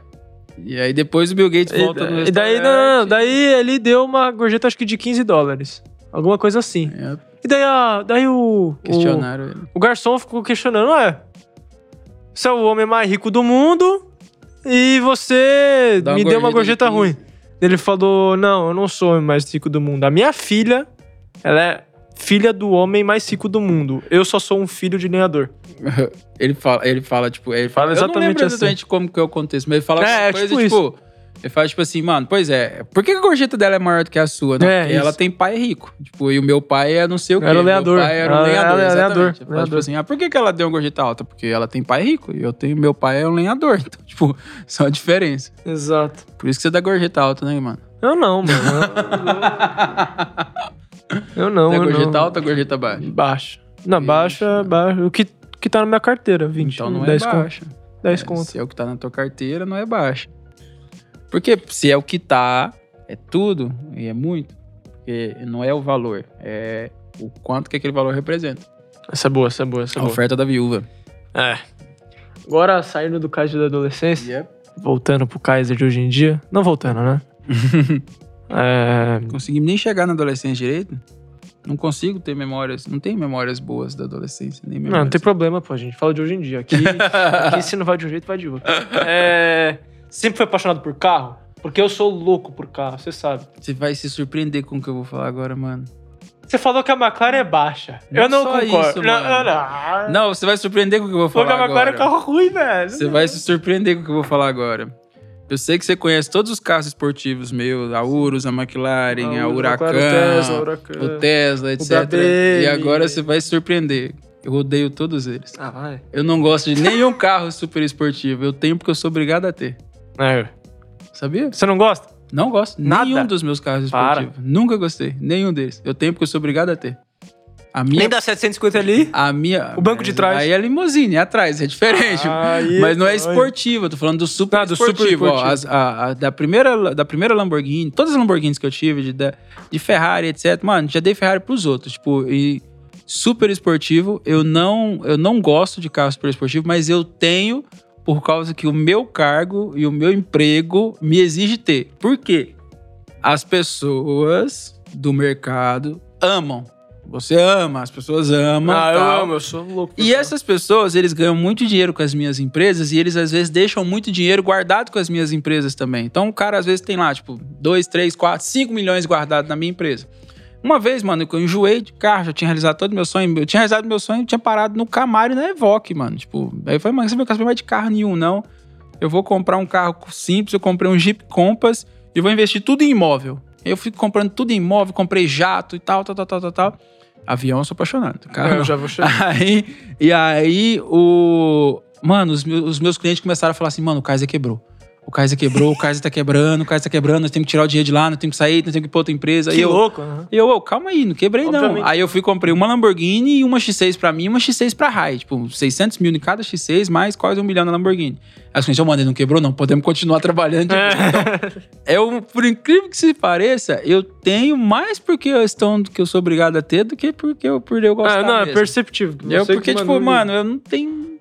E aí depois o Bill Gates E, volta no e daí, não, não, daí ele deu uma gorjeta, acho que de 15 dólares. Alguma coisa assim. É, E daí, a, daí o. o- questionaram ele. O garçom ficou questionando, ué, você é o homem mais rico do mundo e você Dá me deu uma gorjeta de 15. ruim. Ele falou, não, eu não sou o homem mais rico do mundo. A minha filha, ela é filha do homem mais rico do mundo. Eu só sou um filho de lenhador. Ele fala, ele fala, tipo, ele Fala fala, eu não exatamente assim. exatamente como que é o contexto, mas ele fala É, é coisa, tipo tipo, ele fala, tipo assim, mano, pois é, por que a gorjeta dela é maior do que a sua? Não, É, ela tem pai rico. Tipo, e o meu pai é não sei o quê. Era o lenhador. Meu pai era um lenhador, exatamente. lenhador, Ele fala, tipo lenhador. assim, ah, por que que ela deu uma gorjeta alta? Porque ela tem pai rico e eu tenho, meu pai é um lenhador. Então, tipo, só a diferença. Exato. Por isso que você dá gorjeta alta, né, mano? Eu não, mano. Eu, não, Você dá eu gorjeta não. alta ou gorjeta baixa? Baixa. Não, baixa, baixa. O que, que tá na minha carteira, 20. Então não é 10 conto. baixa. 10 É, conto. Se é o que tá na tua carteira, não é baixa. Porque se é o que tá, é tudo e é muito. Porque não é o valor, é o quanto que aquele valor representa. Essa é boa, essa é boa, essa é A boa. oferta da viúva. É. Agora, saindo do Kaiser da adolescência, voltando pro Kaiser de hoje em dia. Não voltando, né? é, Consegui nem chegar na adolescência direito. Não consigo ter memórias, não tenho memórias boas da adolescência, nem não, memórias. não tem problema, pô, a gente fala de hoje em dia. Aqui, aqui se não vai de um jeito, vai de outro. É, sempre foi apaixonado por carro? Porque eu sou louco por carro, você sabe. Você vai se surpreender com o que eu vou falar agora, mano. Você falou que a McLaren é baixa. Não eu não concordo. isso, não, mano. não, não. Não, você vai se surpreender com o que eu vou Porque falar a McLaren é agora. carro ruim, velho. Você vai se surpreender com o que eu vou falar agora. Eu sei que você conhece todos os carros esportivos meus, a Urus, a McLaren, a, A Huracan, a Tesla, Huracan. o Tesla, etc. BMW. E agora você vai se surpreender. Eu odeio todos eles. Ah, vai. Eu não gosto de nenhum carro super esportivo. Eu tenho porque eu sou obrigado a ter. É. Sabia? Você não gosta? Não gosto. Nada? Nenhum dos meus carros Para. esportivos. Nunca gostei. Nenhum deles. Eu tenho porque eu sou obrigado a ter. A minha Nem dá 750 ali? a minha. O banco de trás. Aí é limusine, é atrás, é diferente. Aí, mas não é esportivo, eu tô falando do super Ah, do super esportivo. ó. esportivo. As- a- a- da, primeira, da primeira Lamborghini, todas as Lamborghinis que eu tive, de, da- de Ferrari, etc. Mano, já dei Ferrari pros outros. Tipo, e super esportivo, eu não, eu não gosto de carro super esportivo, mas eu tenho por causa que o meu cargo e o meu emprego me exige ter. Por quê? As pessoas do mercado amam. Você ama, as pessoas amam. Ah, eu tal. amo, eu sou louco. E essas pessoas, eles ganham muito dinheiro com as minhas empresas e eles às vezes deixam muito dinheiro guardado com as minhas empresas também. Então o cara às vezes tem lá, tipo, 2, 3, 4, 5 milhões guardados na minha empresa. Uma vez, mano, eu enjoei de carro, já tinha realizado todo o meu sonho. Eu tinha realizado meu sonho, tinha parado no Camaro e na Evoque, mano. Tipo, aí eu falei, mano, você não saber mais de carro nenhum, não. Eu vou comprar um carro simples, eu comprei um Jeep Compass e vou investir tudo em imóvel. Aí Eu fico comprando tudo em imóvel, comprei jato e tal, tal, tal, tal, tal, tal. Avião, eu sou apaixonado. Carro, É, eu já vou chegar. Aí, e aí, o. Mano, os meus, os meus clientes começaram a falar assim: mano, o Kaiser quebrou. O Kaiser quebrou, o Kaiser tá quebrando, o Kaiser tá quebrando, nós temos que tirar o dinheiro de lá, nós temos que sair, nós temos que ir pra outra empresa. Que eu, louco, né? e eu, ô, calma aí, não quebrei não. Obviamente. Aí eu fui e comprei uma Lamborghini e uma X6 pra mim e uma X6 pra Rai. Tipo, 600 mil em cada X6, mais quase um milhão na Lamborghini. Aí eu falei, mano, ele não quebrou não, podemos continuar trabalhando. É. Eu, por incrível que se pareça, eu tenho mais por questão do que eu sou obrigado a ter do que porque eu, por eu gostar É, não, é mesmo. perceptível. Eu, porque, que tipo, mano, eu não tenho.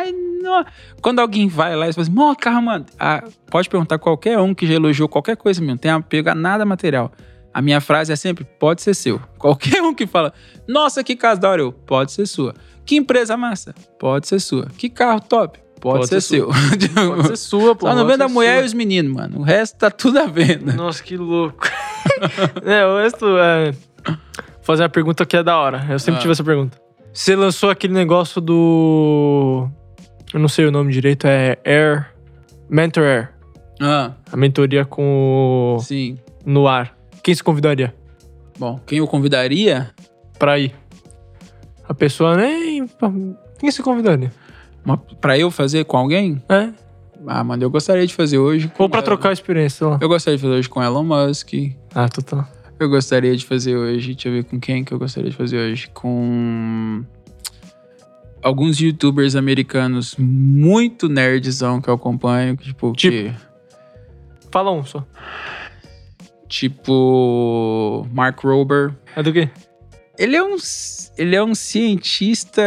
Aí, não- Quando alguém vai lá e fala assim, mó carro, mano. ah, pode perguntar qualquer um que já elogiou qualquer coisa mesmo, não tem apego a nada material. A minha frase é sempre: pode ser seu. Qualquer um que fala, nossa, que casa da hora, eu, pode ser sua. Que empresa massa? Pode ser sua. Que carro top? Pode, Pode ser, ser seu. Pode ser sua, pô. Só não vendo a mulher sua. e os meninos, mano. O resto tá tudo à venda. Nossa, que louco. é, o resto é. Fazer uma pergunta que é da hora. Eu sempre Ah. tive essa pergunta. Você lançou aquele negócio do. Eu não sei o nome direito, é Air. Mentor Air. Ah, A mentoria com o. sim. No ar. Quem se convidaria Bom, quem eu convidaria? pra ir? A pessoa nem. Quem se convidaria? Uma, pra eu fazer com alguém? É? Ah, mano, eu gostaria de fazer hoje. com Ou pra Elon- trocar a experiência, lá. Eu gostaria de fazer hoje com Elon Musk. Ah, total. Eu gostaria de fazer hoje. Deixa eu ver com quem que eu gostaria de fazer hoje. Com. Alguns youtubers americanos muito nerdzão que eu acompanho. que, Tipo, Tipo? que- Fala um só. tipo. Mark Rober. É do quê? Ele é um, ele é um cientista.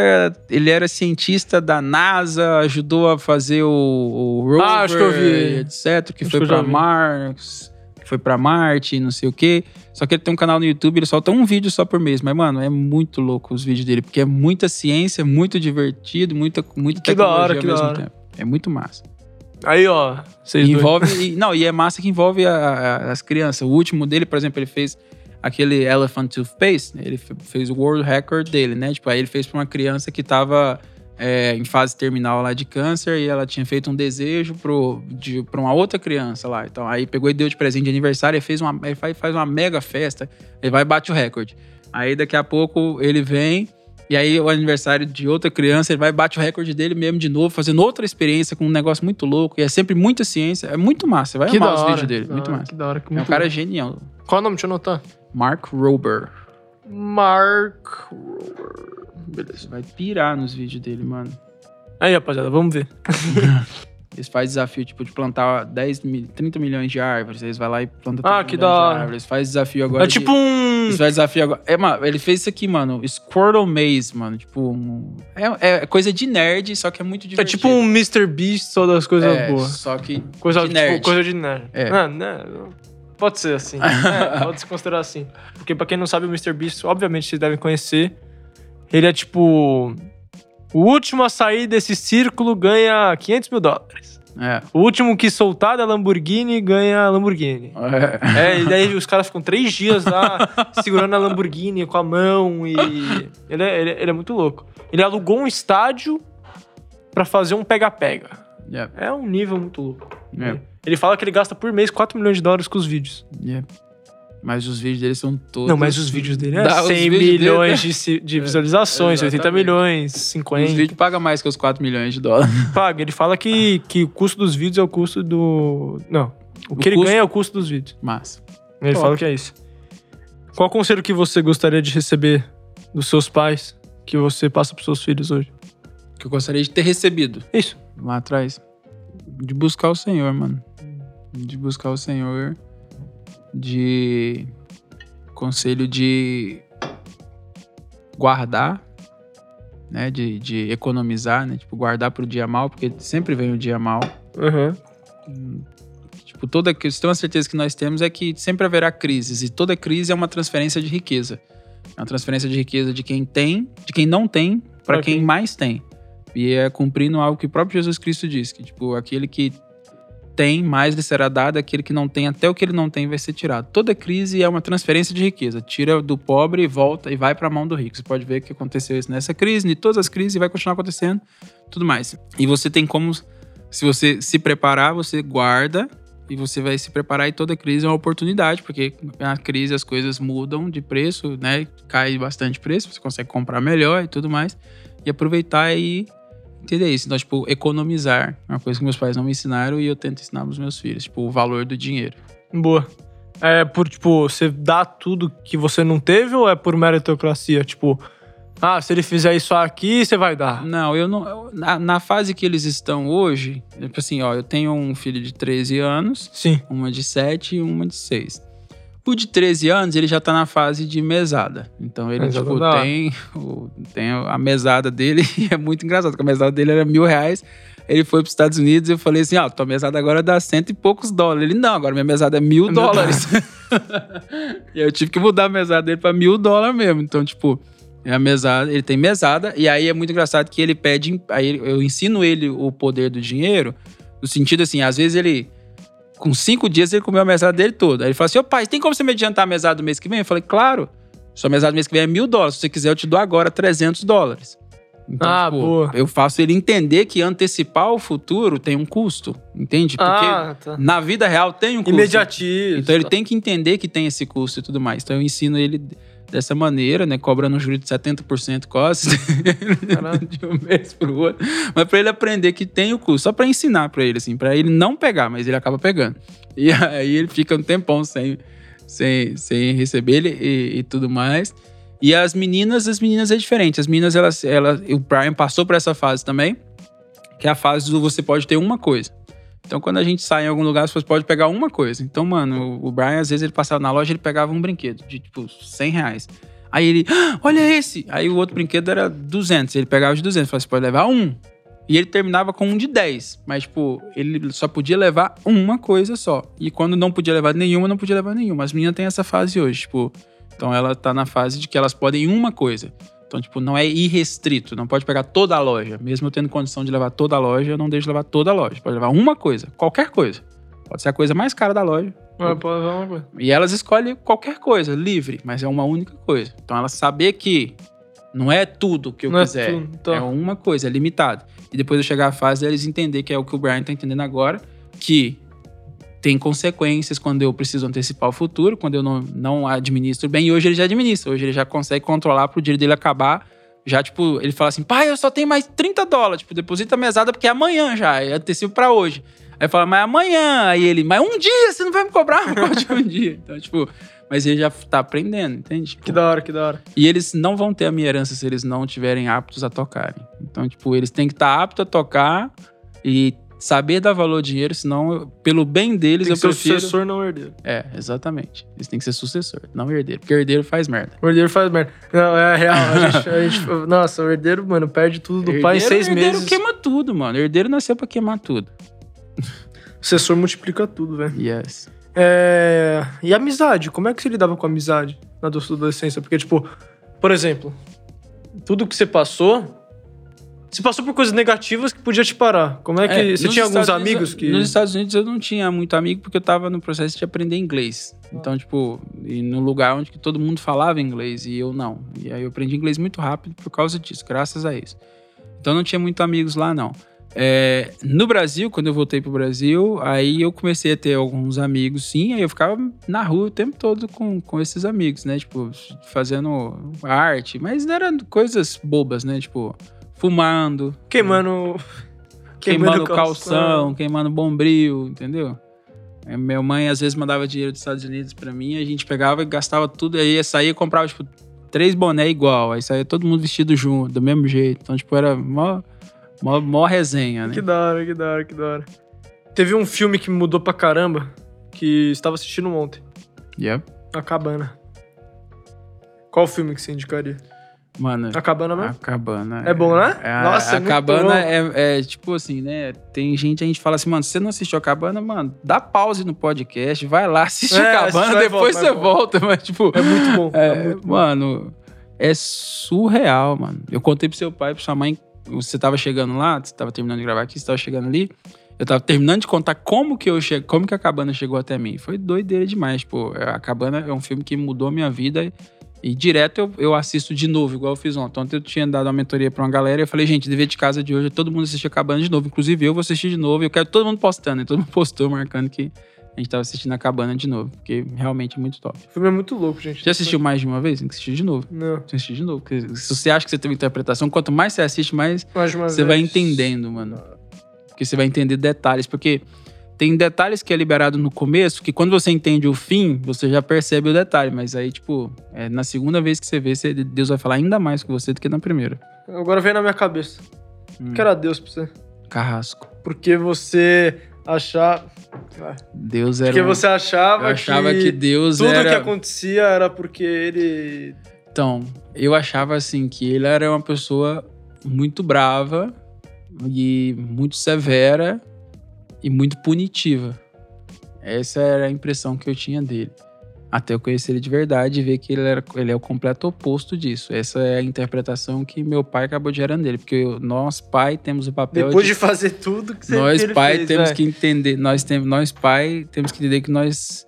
Ele era cientista da NASA, ajudou a fazer o, o rover, Ah, acho que eu vi. etc. Que Acho foi que já pra. Mars, foi pra Marte, não sei o quê. Só que ele tem um canal no YouTube, ele solta um vídeo só por mês. Mas, mano, é muito louco os vídeos dele, porque é muita ciência, muito divertido, muita, muita Que tecnologia hora, ao mesmo hora. tempo. É muito massa. Aí, ó. Vocês envolve. e- não, e é massa que envolve a- a- as crianças. O último dele, por exemplo, ele fez aquele Elephant Toothpaste. Ele fe- fez o World Record dele, né? Tipo, aí ele fez pra uma criança que tava é, em fase terminal lá de câncer e ela tinha feito um desejo pra uma outra criança lá. Então, aí pegou e deu de presente de aniversário e fez uma, ele faz, faz uma mega festa. Ele vai e bate o recorde. Aí daqui a pouco ele vem. E aí, o aniversário de outra criança, ele vai e bate o recorde dele mesmo de novo, fazendo outra experiência com um negócio muito louco. E é sempre muita ciência. É muito massa. Você vai Que amar os vídeos dele. Muito hora, massa. Que da hora. Que É um cara bom. genial. Qual é o nome? Deixa eu anotar. Mark Rober. Mark. Rober. Beleza. Vai pirar nos vídeos dele, mano. Aí, rapaziada, vamos ver. Eles fazem desafio, tipo, de plantar 10, mil- 30 milhões de árvores. Eles vão lá e plantam 30 Ah, que milhões da de árvores. Eles fazem desafio agora. É de- tipo um. Eles fazem desafio agora. É, mano, ele fez isso aqui, mano. Squirtle Maze, mano. Tipo, um- é, é coisa de nerd, só que é muito É divertido. tipo um Mr. Beast só das coisas É, boas. Só que Coisa de tipo, nerd. coisa de nerd. É. Ah, né? Pode ser assim. É, pode se considerar assim. Porque pra quem não sabe, o Mr. Beast, obviamente vocês devem conhecer. Ele é tipo. O último a sair desse círculo ganha 500 mil dólares. É. O último que soltar da Lamborghini ganha Lamborghini. É. É, e daí os caras ficam três dias lá segurando a Lamborghini com a mão e. Ele é, ele é- ele é muito louco. Ele alugou um estádio pra fazer um pega-pega. É um nível muito louco. Ele fala que ele gasta por mês 4 milhões de dólares com os vídeos. Mas os vídeos dele são todos. Não, mas os vídeos dele é Dá, os 100 vídeos dele- milhões de, de visualizações, 80 exatamente. milhões, Os 50. vídeos pagam mais que os 4 milhões de dólares. Paga. Ele fala que, que o custo dos vídeos é o custo do. Não. O O que ele custo- ganha é o custo dos vídeos. Massa. Ele Top. fala que é isso. Qual conselho que você gostaria de receber dos seus pais que você passa pros seus filhos hoje? Que eu gostaria de ter recebido Isso. lá atrás. De buscar o Senhor, mano. De buscar o Senhor. De. Conselho de. Guardar. Né? De, de economizar, né? Tipo, guardar pro dia mal, porque sempre vem o dia mal. Uhum. Tipo, toda tem uma certeza que nós temos é que sempre haverá crises e toda crise é uma transferência de riqueza. É uma transferência de riqueza de quem tem, de quem não tem, para Ok. quem mais tem. E é cumprindo algo que o próprio Jesus Cristo diz, que tipo, aquele que tem, mais lhe será dado, aquele que não tem, até o que ele não tem vai ser tirado. Toda crise é uma transferência de riqueza. Tira do pobre e volta e vai para a mão do rico. Você pode ver que aconteceu isso nessa crise, em todas as crises e vai continuar acontecendo, tudo mais. E você tem como se você se preparar, você guarda e você vai se preparar e toda crise é uma oportunidade, porque na crise as coisas mudam de preço, né? Cai bastante preço, você consegue comprar melhor e tudo mais. E aproveitar e entender isso. Então, tipo, economizar é uma coisa que meus pais não me ensinaram e eu tento ensinar pros meus filhos. Tipo, o valor do dinheiro. Boa. É por, tipo, você dá tudo que você não teve ou é por meritocracia? Tipo, ah, se ele fizer isso aqui, você vai dar. Não, eu não. eu- na, na fase que eles estão hoje, tipo assim, ó, eu tenho um filho de 13 anos, Sim. uma de 7 e uma de 6. O de 13 anos, ele já tá na fase de mesada. Então ele, Mesada tipo, tem, o- tem a mesada dele e é muito engraçado, porque a mesada dele era mil reais. Ele foi para os Estados Unidos e eu falei assim: ó, tua mesada agora dá cento e poucos dólares. Ele, não, agora minha mesada é mil Mil dólares. e eu tive que mudar a mesada dele para mil dólares mesmo. Então, tipo, é a mesada, ele tem mesada, e aí é muito engraçado que ele pede. Aí eu ensino ele o poder do dinheiro, no sentido assim, às vezes ele. Com cinco dias ele comeu a mesada dele toda. Aí ele fala assim: Ô pai, tem como você me adiantar a mesada do mês que vem? Eu falei, claro. Sua mesada do mês que vem é mil dólares. Se você quiser, eu te dou agora 300 dólares. Então, Ah, tipo, boa. eu faço ele entender que antecipar o futuro tem um custo, entende? Porque Ah, tá. na vida real tem um custo. Imediatista. Então ele tem que entender que tem esse custo e tudo mais. Então eu ensino ele dessa maneira, né? Cobrando um juros de 70% quase de um mês pro outro. Mas pra ele aprender que tem o custo. Só pra ensinar pra ele, assim. Pra ele não pegar, mas ele acaba pegando. E aí ele fica um tempão sem, sem, sem receber ele e, e tudo mais. E as meninas, as meninas é diferente. As meninas, elas, elas, o Brian passou por essa fase também, que é a fase do você pode ter uma coisa. Então, quando a gente sai em algum lugar, você pode pegar uma coisa. Então, mano, o Brian, às vezes, ele passava na loja, ele pegava um brinquedo de, tipo, 100 reais. Aí ele, "Ah, olha esse! Aí o outro brinquedo era 200. Ele pegava de 200. Falei, você pode levar um. E ele terminava com um de 10. Mas, tipo, ele só podia levar uma coisa só. E quando não podia levar nenhuma, não podia levar nenhuma. As meninas têm essa fase hoje, tipo... Então, ela tá na fase de que elas podem uma coisa. Então, tipo, não é irrestrito. Não pode pegar toda a loja. Mesmo eu tendo condição de levar toda a loja, eu não deixo levar toda a loja. Pode levar uma coisa. Qualquer coisa. Pode ser a coisa mais cara da loja. Ah, pode levar uma coisa. E elas escolhem qualquer coisa, livre, mas é uma única coisa. Então ela saber que não é tudo que eu Não é quiser. É, tudo, tá. uma coisa, é limitado. E depois eu chegar à fase deles entender que é o que o Brian tá entendendo agora, que tem consequências quando eu preciso antecipar o futuro, quando eu não, não administro bem. E hoje ele já administra, hoje ele já consegue controlar pro dinheiro dele acabar. Já, tipo, ele fala assim, pai, eu só tenho mais 30 dólares. Tipo, deposita a mesada porque é amanhã já, é antecipo pra hoje. Aí fala, mas amanhã. Aí ele, mas um dia, você não vai me cobrar um código um dia. Então, tipo, mas ele já tá aprendendo, entende? Tipo, Que da hora, que da hora. e eles não vão ter a minha herança se eles não estiverem aptos a tocarem. Então, tipo, eles têm que estar aptos a tocar e saber dar valor ao dinheiro, senão, eu- pelo bem deles, Tem eu que ser o prefiro... sucessor, não o herdeiro. É, exatamente. Eles têm que ser sucessor, não herdeiro. Porque herdeiro faz merda. O herdeiro faz merda. Não, é real. A gente, a gente- nossa, o herdeiro, mano, perde tudo do pai em Herdeiro- seis herdeiro meses. queima tudo, mano. Herdeiro nasceu pra queimar tudo. O sucessor multiplica tudo, velho. Yes. É... E amizade? Como é que você lidava com amizade na sua adolescência? Porque, tipo, por exemplo, tudo que você passou, você passou por coisas negativas que podia te parar. Como é que. É, você tinha alguns Estados Unidos- amigos que. Nos Estados Unidos eu não tinha muito amigo porque eu tava no processo de aprender inglês. Então, tipo, e no lugar onde todo mundo falava inglês e eu não. E aí eu aprendi inglês muito rápido por causa disso, graças a isso. Então eu não tinha muito amigos lá, não. É, no Brasil, quando eu voltei pro Brasil, aí eu comecei a ter alguns amigos, sim. Aí eu ficava na rua o tempo todo com, com esses amigos, né? Tipo, fazendo arte. Mas não eram coisas bobas, né? Tipo, fumando, Queimando. queimando calção, queimando bombril, entendeu? É, Minha mãe às vezes mandava dinheiro dos Estados Unidos pra mim, a gente pegava e gastava tudo, aí ia sair e comprava, tipo, três boné igual, aí saía todo mundo vestido junto, do mesmo jeito. Então, tipo, era mó, mó, mó resenha, né? Que da hora, que da hora, que da hora. Teve um filme que me mudou pra caramba, que estava assistindo ontem. Yep. A Cabana. Qual filme que você indicaria? Mano, A Cabana mesmo? a cabana. É bom, né? É, a- Nossa, a é muito cabana bom. é, é tipo assim, né? Tem gente, a gente fala assim, mano, se você não assistiu a cabana, mano, dá pause no podcast, vai lá, assiste É, a cabana, depois você volta. mas tipo. É muito bom. É, É, muito bom. mano, é surreal, mano. Eu contei pro seu pai, e pra sua mãe, você tava chegando lá, você tava terminando de gravar aqui, você tava chegando ali. Eu tava terminando de contar como que eu che... como que a cabana chegou até mim. Foi doideira demais, tipo, a cabana é um filme que mudou a minha vida e direto eu, eu assisto de novo, igual eu fiz ontem. Ontem eu tinha dado uma mentoria pra uma galera e eu falei, gente, dever de casa de hoje é todo mundo assistir a cabana de novo, inclusive eu vou assistir de novo. e Eu quero todo mundo postando, né? Todo mundo postou, marcando que a gente tava assistindo a cabana de novo, porque realmente é muito top. O filme é muito louco, gente. Já assistiu mais de uma vez? Tem que assistir de novo. Não. Tem que assistir de novo. Porque se você acha que você tem uma interpretação, quanto mais você assiste, mais Mais você vai vez. entendendo, mano. Porque você vai entender detalhes. Porque tem detalhes que é liberado no começo, que quando você entende o fim, você já percebe o detalhe. Mas aí, tipo, é, na segunda vez que você vê, você- Deus vai falar ainda mais com você do que na primeira. Agora vem na minha cabeça. Hum. Que era Deus pra você. Carrasco. Porque você achar. Deus era. Porque você achava, Eu achava que, que, Deus tudo era. que acontecia era porque ele. Então, eu achava assim que ele era uma pessoa muito brava e muito severa e muito punitiva. Essa era a impressão que eu tinha dele. Até eu conhecer ele de verdade e ver que ele, era, ele é o completo oposto disso. Essa é a interpretação que meu pai acabou gerando dele. Porque eu- nós, pai, temos o papel Depois de fazer tudo que você nós pai fez, temos velho. que entender nós temos nós pai temos que entender que nós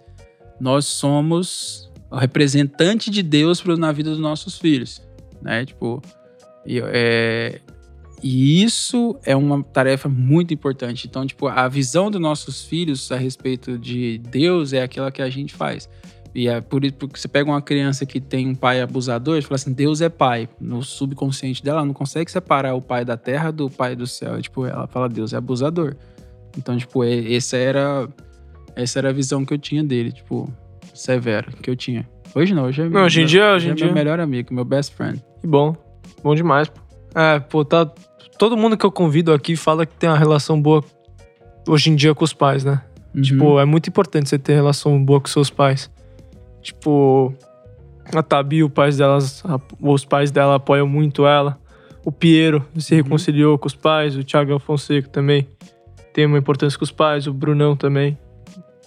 nós somos o representante de Deus na vida dos nossos filhos né tipo e, é, e isso é uma tarefa muito importante. Então tipo a visão dos nossos filhos a respeito de Deus é aquela que a gente faz. E é por isso porque você pega uma criança que tem um pai abusador e fala assim Deus é pai. No subconsciente dela ela não consegue separar o pai da terra do pai do céu. Tipo ela fala Deus é abusador. Então tipo é- essa era essa era a visão que eu tinha dele tipo severa que eu tinha. Hoje não hoje é Não, hoje em meu- dia- hoje em é dia- meu melhor amigo meu best friend. Que bom. Bom demais, pô. É, pô, tá. Todo mundo que eu convido aqui fala que tem uma relação boa hoje em dia com os pais, né? Uhum. Tipo, é muito importante você ter relação boa com seus pais. Tipo, a Tabi, os pais delas, os pais dela apoiam muito ela. O Piero se Uhum. reconciliou com os pais, o Thiago Fonseca também tem uma importância com os pais, o Brunão também.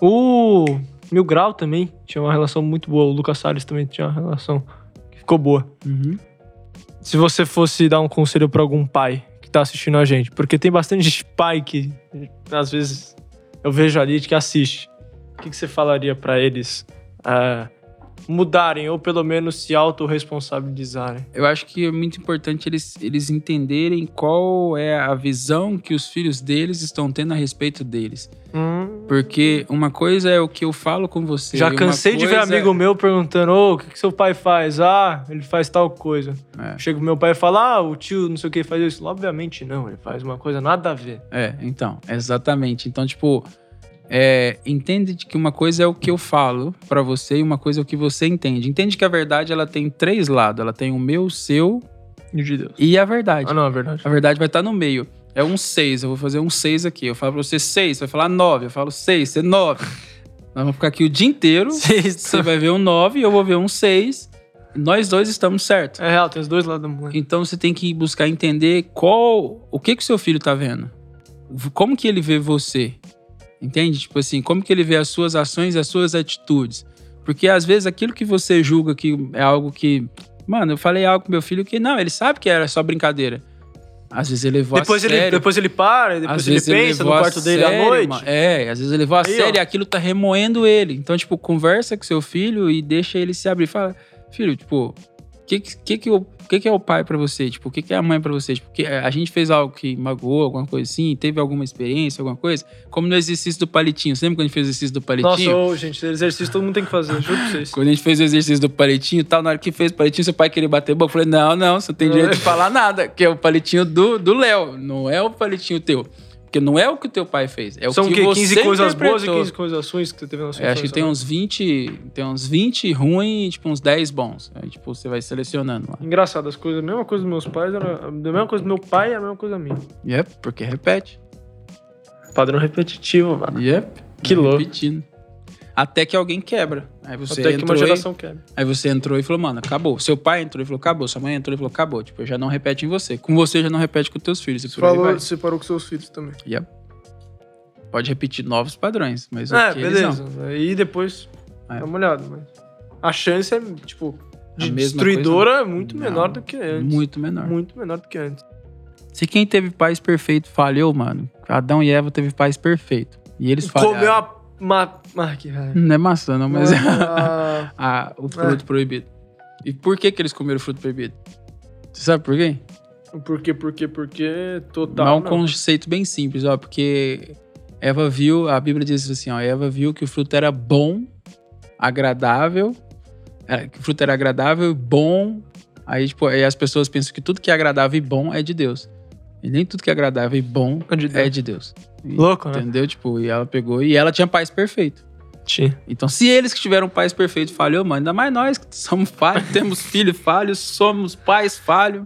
O Mil Grau também tinha uma relação muito boa, o Lucas Salles também tinha uma relação que ficou boa. Uhum. Se você fosse dar um conselho pra algum pai que tá assistindo a gente, porque tem bastante pai que às vezes eu vejo ali que assiste. O que, que você falaria pra eles é, mudarem ou pelo menos se autorresponsabilizarem? eu acho que é muito importante eles, eles entenderem qual é a visão que os filhos deles estão tendo a respeito deles. Hum, Porque uma coisa é o que eu falo com você. já cansei de ver coisa- amigo meu perguntando: Ô, o que, que seu pai faz? Ah, ele faz tal coisa. É. Chega o meu pai e fala: Ah, o tio não sei o que faz isso. Obviamente não, ele faz uma coisa nada a ver. É, então, exatamente. Então, tipo, é, entende de que uma coisa é o que eu falo pra você e uma coisa é o que você entende. Entende que a verdade ela tem três lados. Ela tem o meu, o seu E o de Deus. e a verdade. Ah, não, é verdade. A verdade vai estar no meio. É um 6, eu vou fazer um 6 aqui. Eu falo pra você 6, você vai falar 9. Eu falo 6, você 9. Nós vamos ficar aqui o dia inteiro. Você vai ver um 9 e eu vou ver um 6. Nós dois estamos certos. É real, tem os dois lados da moeda. Então você tem que buscar entender qual, o que que o seu filho tá vendo. Como que ele vê você? Entende? Tipo assim, como que ele vê as suas ações e as suas atitudes? Porque às vezes aquilo que você julga que é algo que, mano, eu falei algo com meu filho que não, ele sabe que era só brincadeira. Às vezes ele levou Depois a ele, sério. depois ele para, depois Às ele pensa no quarto dele à noite. mano. É, às vezes ele levou a Aí, sério e ó. aquilo tá remoendo ele. Então, tipo, conversa com seu filho e deixa ele se abrir. Fala, filho, tipo, que, que, que, o que, que é o pai pra você? Tipo, o que, que é a mãe pra você? Tipo, que a gente fez algo que magoou, alguma coisa assim, teve alguma experiência, alguma coisa? Como no exercício do palitinho. Você lembra quando a gente fez o exercício do Nossa, palitinho? ô, gente, exercício todo mundo tem que fazer, juro pra vocês. Quando a gente fez o exercício do palitinho tal, na hora que fez o palitinho, seu pai queria bater boca. Eu falei, não, não, você não tem direito de falar nada, que é o palitinho do do Léo, não é o palitinho teu. Porque não é o que o teu pai fez, é São o o que você 15 coisas boas e interpretou. 15 coisas ruins que você teve na sua É, acho que infância, tem né? uns 20, tem uns 20 ruins e tipo uns 10 bons. Aí tipo você vai selecionando lá. Engraçado, as coisas, a mesma coisa dos meus pais, era a mesma coisa do meu pai e a mesma coisa minha. Yep, porque repete. Padrão repetitivo, mano. Yep. Que louco. repetindo. Até que alguém quebra. Aí você Até que entrou uma e- geração quebra. Aí você entrou e falou, mano, acabou. Seu pai entrou e falou, acabou. Sua mãe entrou e falou, acabou. Tipo, já não repete em você. Com você já não repete com teus filhos. E por aí vai. você parou com seus filhos também. Yep. Pode repetir novos padrões, mas É, o que eles beleza. não. Aí depois É. dá uma olhada, mas a chance é, tipo, de destruidora coisa, é muito Não, menor do que antes. Muito menor. Muito menor do que antes. Se quem teve pais perfeito falhou, mano, Adão e Eva teve pais perfeito. E eles falharam. Comeu a... Ma... Ah, que raiva. Não é maçã, não, mas... Ah, ah, o fruto proibido. E por que que eles comeram o fruto proibido? Você sabe por quê? por quê, por quê, por quê? Total. Mas é um não. conceito bem simples, ó, porque Eva viu, a Bíblia diz assim, ó, Eva viu que o fruto era bom, agradável, é, que o fruto era agradável, bom. Aí, tipo, aí as pessoas pensam que tudo que é agradável e bom é de Deus. E nem tudo que é agradável e bom É de Deus. é de Deus. E- Louco, né? Entendeu? Tipo, e ela pegou e ela tinha paz perfeito. Tinha. Então, se eles que tiveram pais perfeitos falhou, mano, ainda mais nós que somos falhos, temos filhos falhos, somos pais falhos.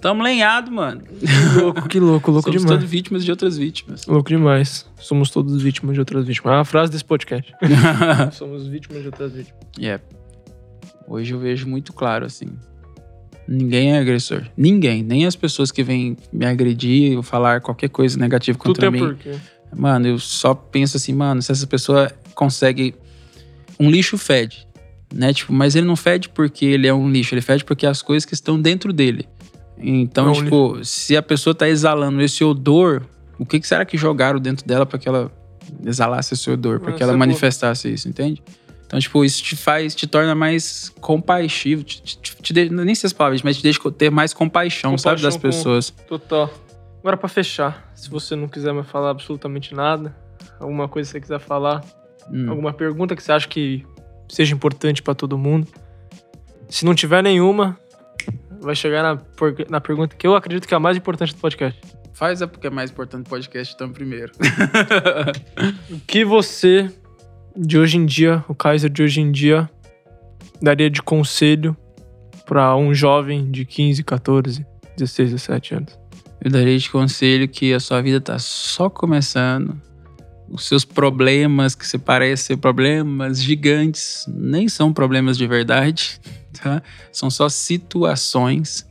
Tamo lenhado, mano. Que louco, que louco, louco somos demais. todos vítimas de outras vítimas. Louco demais. Somos todos vítimas de outras vítimas. É a frase desse podcast. Somos vítimas de outras vítimas. É. Hoje eu vejo muito claro, assim. Ninguém é agressor. Ninguém. Nem as pessoas que vêm me agredir ou falar qualquer coisa negativa Tudo contra tem mim. porquê. Mano, eu só penso assim, mano, se essa pessoa consegue. Um lixo fede, né? Tipo, mas ele não fede porque ele é um lixo, ele fede porque as coisas que estão dentro dele. Então, É um tipo, se a pessoa tá exalando esse odor, o que, que será que jogaram dentro dela pra que ela exalasse esse odor, pra Ah, que ela manifestasse isso, entende? Então, tipo, isso te faz, te torna mais compaixivo, te, te, te, deixa- nem sei as palavras, mas te deixa ter mais compaixão, sabe, das Compaixão com- pessoas. Total. Agora, pra fechar, se você não quiser mais falar absolutamente nada, alguma coisa que você quiser falar, Hum. alguma pergunta que você acha que seja importante pra todo mundo. Se não tiver nenhuma, vai chegar na, na pergunta que eu acredito que é a mais importante do podcast. Faz a porque é mais importante o podcast, então, primeiro. O que você, de hoje em dia, o Kaiser de hoje em dia, daria de conselho pra um jovem de 15, 14, 16, 17 anos? Eu daria de conselho que a sua vida tá só começando. Os seus problemas, que se parecem ser problemas gigantes, nem são problemas de verdade, tá? São só situações.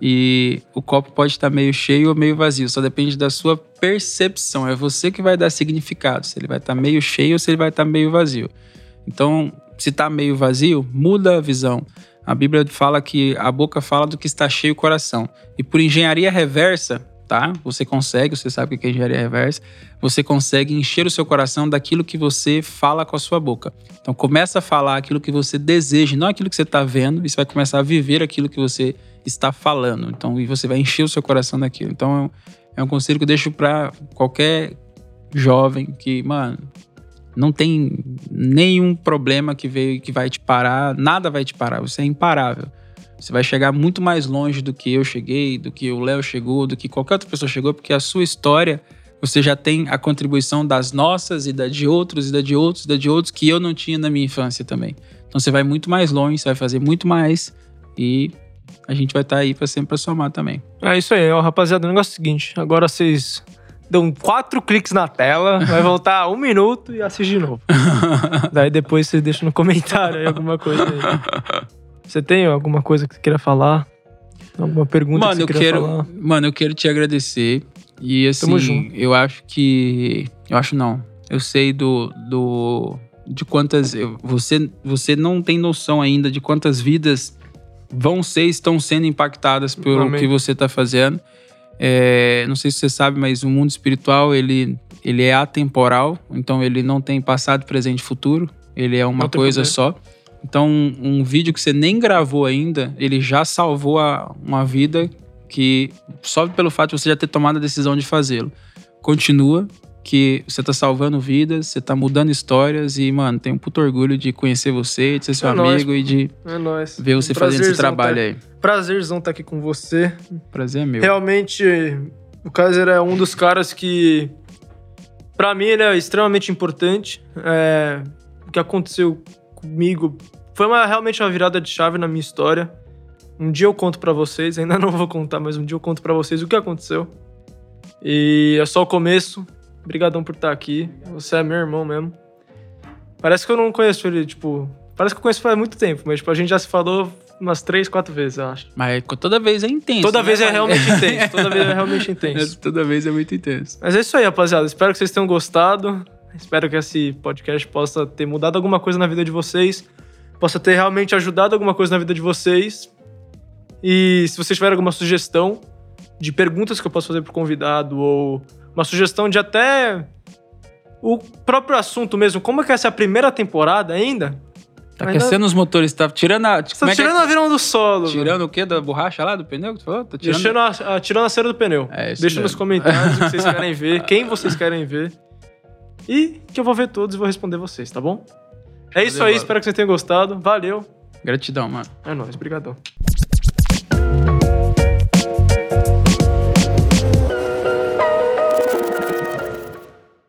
E o copo pode estar meio cheio ou meio vazio, só depende da sua percepção. É você que vai dar significado, se ele vai estar meio cheio ou se ele vai estar meio vazio. Então, se tá meio vazio, muda a visão. A Bíblia fala que a boca fala do que está cheio o coração. E por engenharia reversa, tá? Você consegue, você sabe o que é engenharia reversa, você consegue encher o seu coração daquilo que você fala com a sua boca. Então começa a falar aquilo que você deseja, não aquilo que você está vendo, e você vai começar a viver aquilo que você está falando. Então, e você vai encher o seu coração daquilo. Então, é um, conselho que eu deixo para qualquer jovem que, mano, não tem nenhum problema que veio que vai te parar, nada vai te parar, você é imparável. Você vai chegar muito mais longe do que eu cheguei, do que o Léo chegou, do que qualquer outra pessoa chegou, porque a sua história, você já tem a contribuição das nossas e da de outros, e da de outros, e da de outros, que eu não tinha na minha infância também. Então você vai muito mais longe, você vai fazer muito mais, e a gente vai estar aí para sempre pra somar também. É isso aí, ó, rapaziada. O negócio é o seguinte: agora vocês dão quatro cliques na tela, vai voltar um minuto e assiste de novo. Daí depois vocês deixam no comentário aí alguma coisa aí. Você tem alguma coisa que você queira falar? Alguma pergunta Mano, que eu você queira quero, falar? mano, eu quero te agradecer. E assim, Tamo junto. eu acho que, eu acho não. Eu sei do do de quantas você você não tem noção ainda de quantas vidas vão ser estão sendo impactadas pelo Amém. que você tá fazendo. É, não sei se você sabe, mas o mundo espiritual ele ele é atemporal, então ele não tem passado, presente e futuro. Ele é uma coisa poder. só. Então, um, um vídeo que você nem gravou ainda, ele já salvou a- uma vida que só pelo fato de você já ter tomado a decisão de fazê-lo. Continua, que você tá salvando vidas, você tá mudando histórias e, mano, tenho um puto orgulho de conhecer você, de ser seu É nóis, amigo e de É nóis. ver você Um fazendo esse prazerzão trabalho tá- aí. Prazerzão estar aqui com você. Prazer é meu. Realmente, o Kaiser é um dos caras que, pra mim, ele é extremamente importante. É, o que aconteceu comigo foi uma, realmente uma virada de chave na minha história. Um dia eu conto pra vocês, ainda não vou contar, mas um dia eu conto pra vocês o que aconteceu. E é só o começo. Obrigadão por estar aqui. Você é meu irmão mesmo. Parece que eu não conheço ele, tipo. Parece que eu conheço faz muito tempo, mas tipo, a gente já se falou umas três, quatro vezes, eu acho. Mas toda vez é intenso. Toda né, vez é realmente intenso. Toda vez é realmente intenso. toda vez é muito intenso. Mas é isso aí, rapaziada. Espero que vocês tenham gostado. Espero que esse podcast possa ter mudado alguma coisa na vida de vocês. Possa ter realmente ajudado alguma coisa na vida de vocês. E se vocês tiverem alguma sugestão de perguntas que eu posso fazer pro convidado, ou uma sugestão de até o próprio assunto mesmo, como é que essa é a primeira temporada ainda? Tá Ainda- aquecendo os motores, tá tirando a. Você tá é é? tirando a virão do solo. Tirando o quê? Da borracha lá, do pneu que tu falou? Tá tirando... Deixando a, a- tirando a cera do pneu. É, isso Deixa mesmo. nos comentários o que vocês querem ver, quem vocês querem ver. E que eu vou ver todos e vou responder vocês, tá bom? É isso aí, mano. espero que vocês tenham gostado. Valeu. Gratidão, mano. É nóis, obrigadão.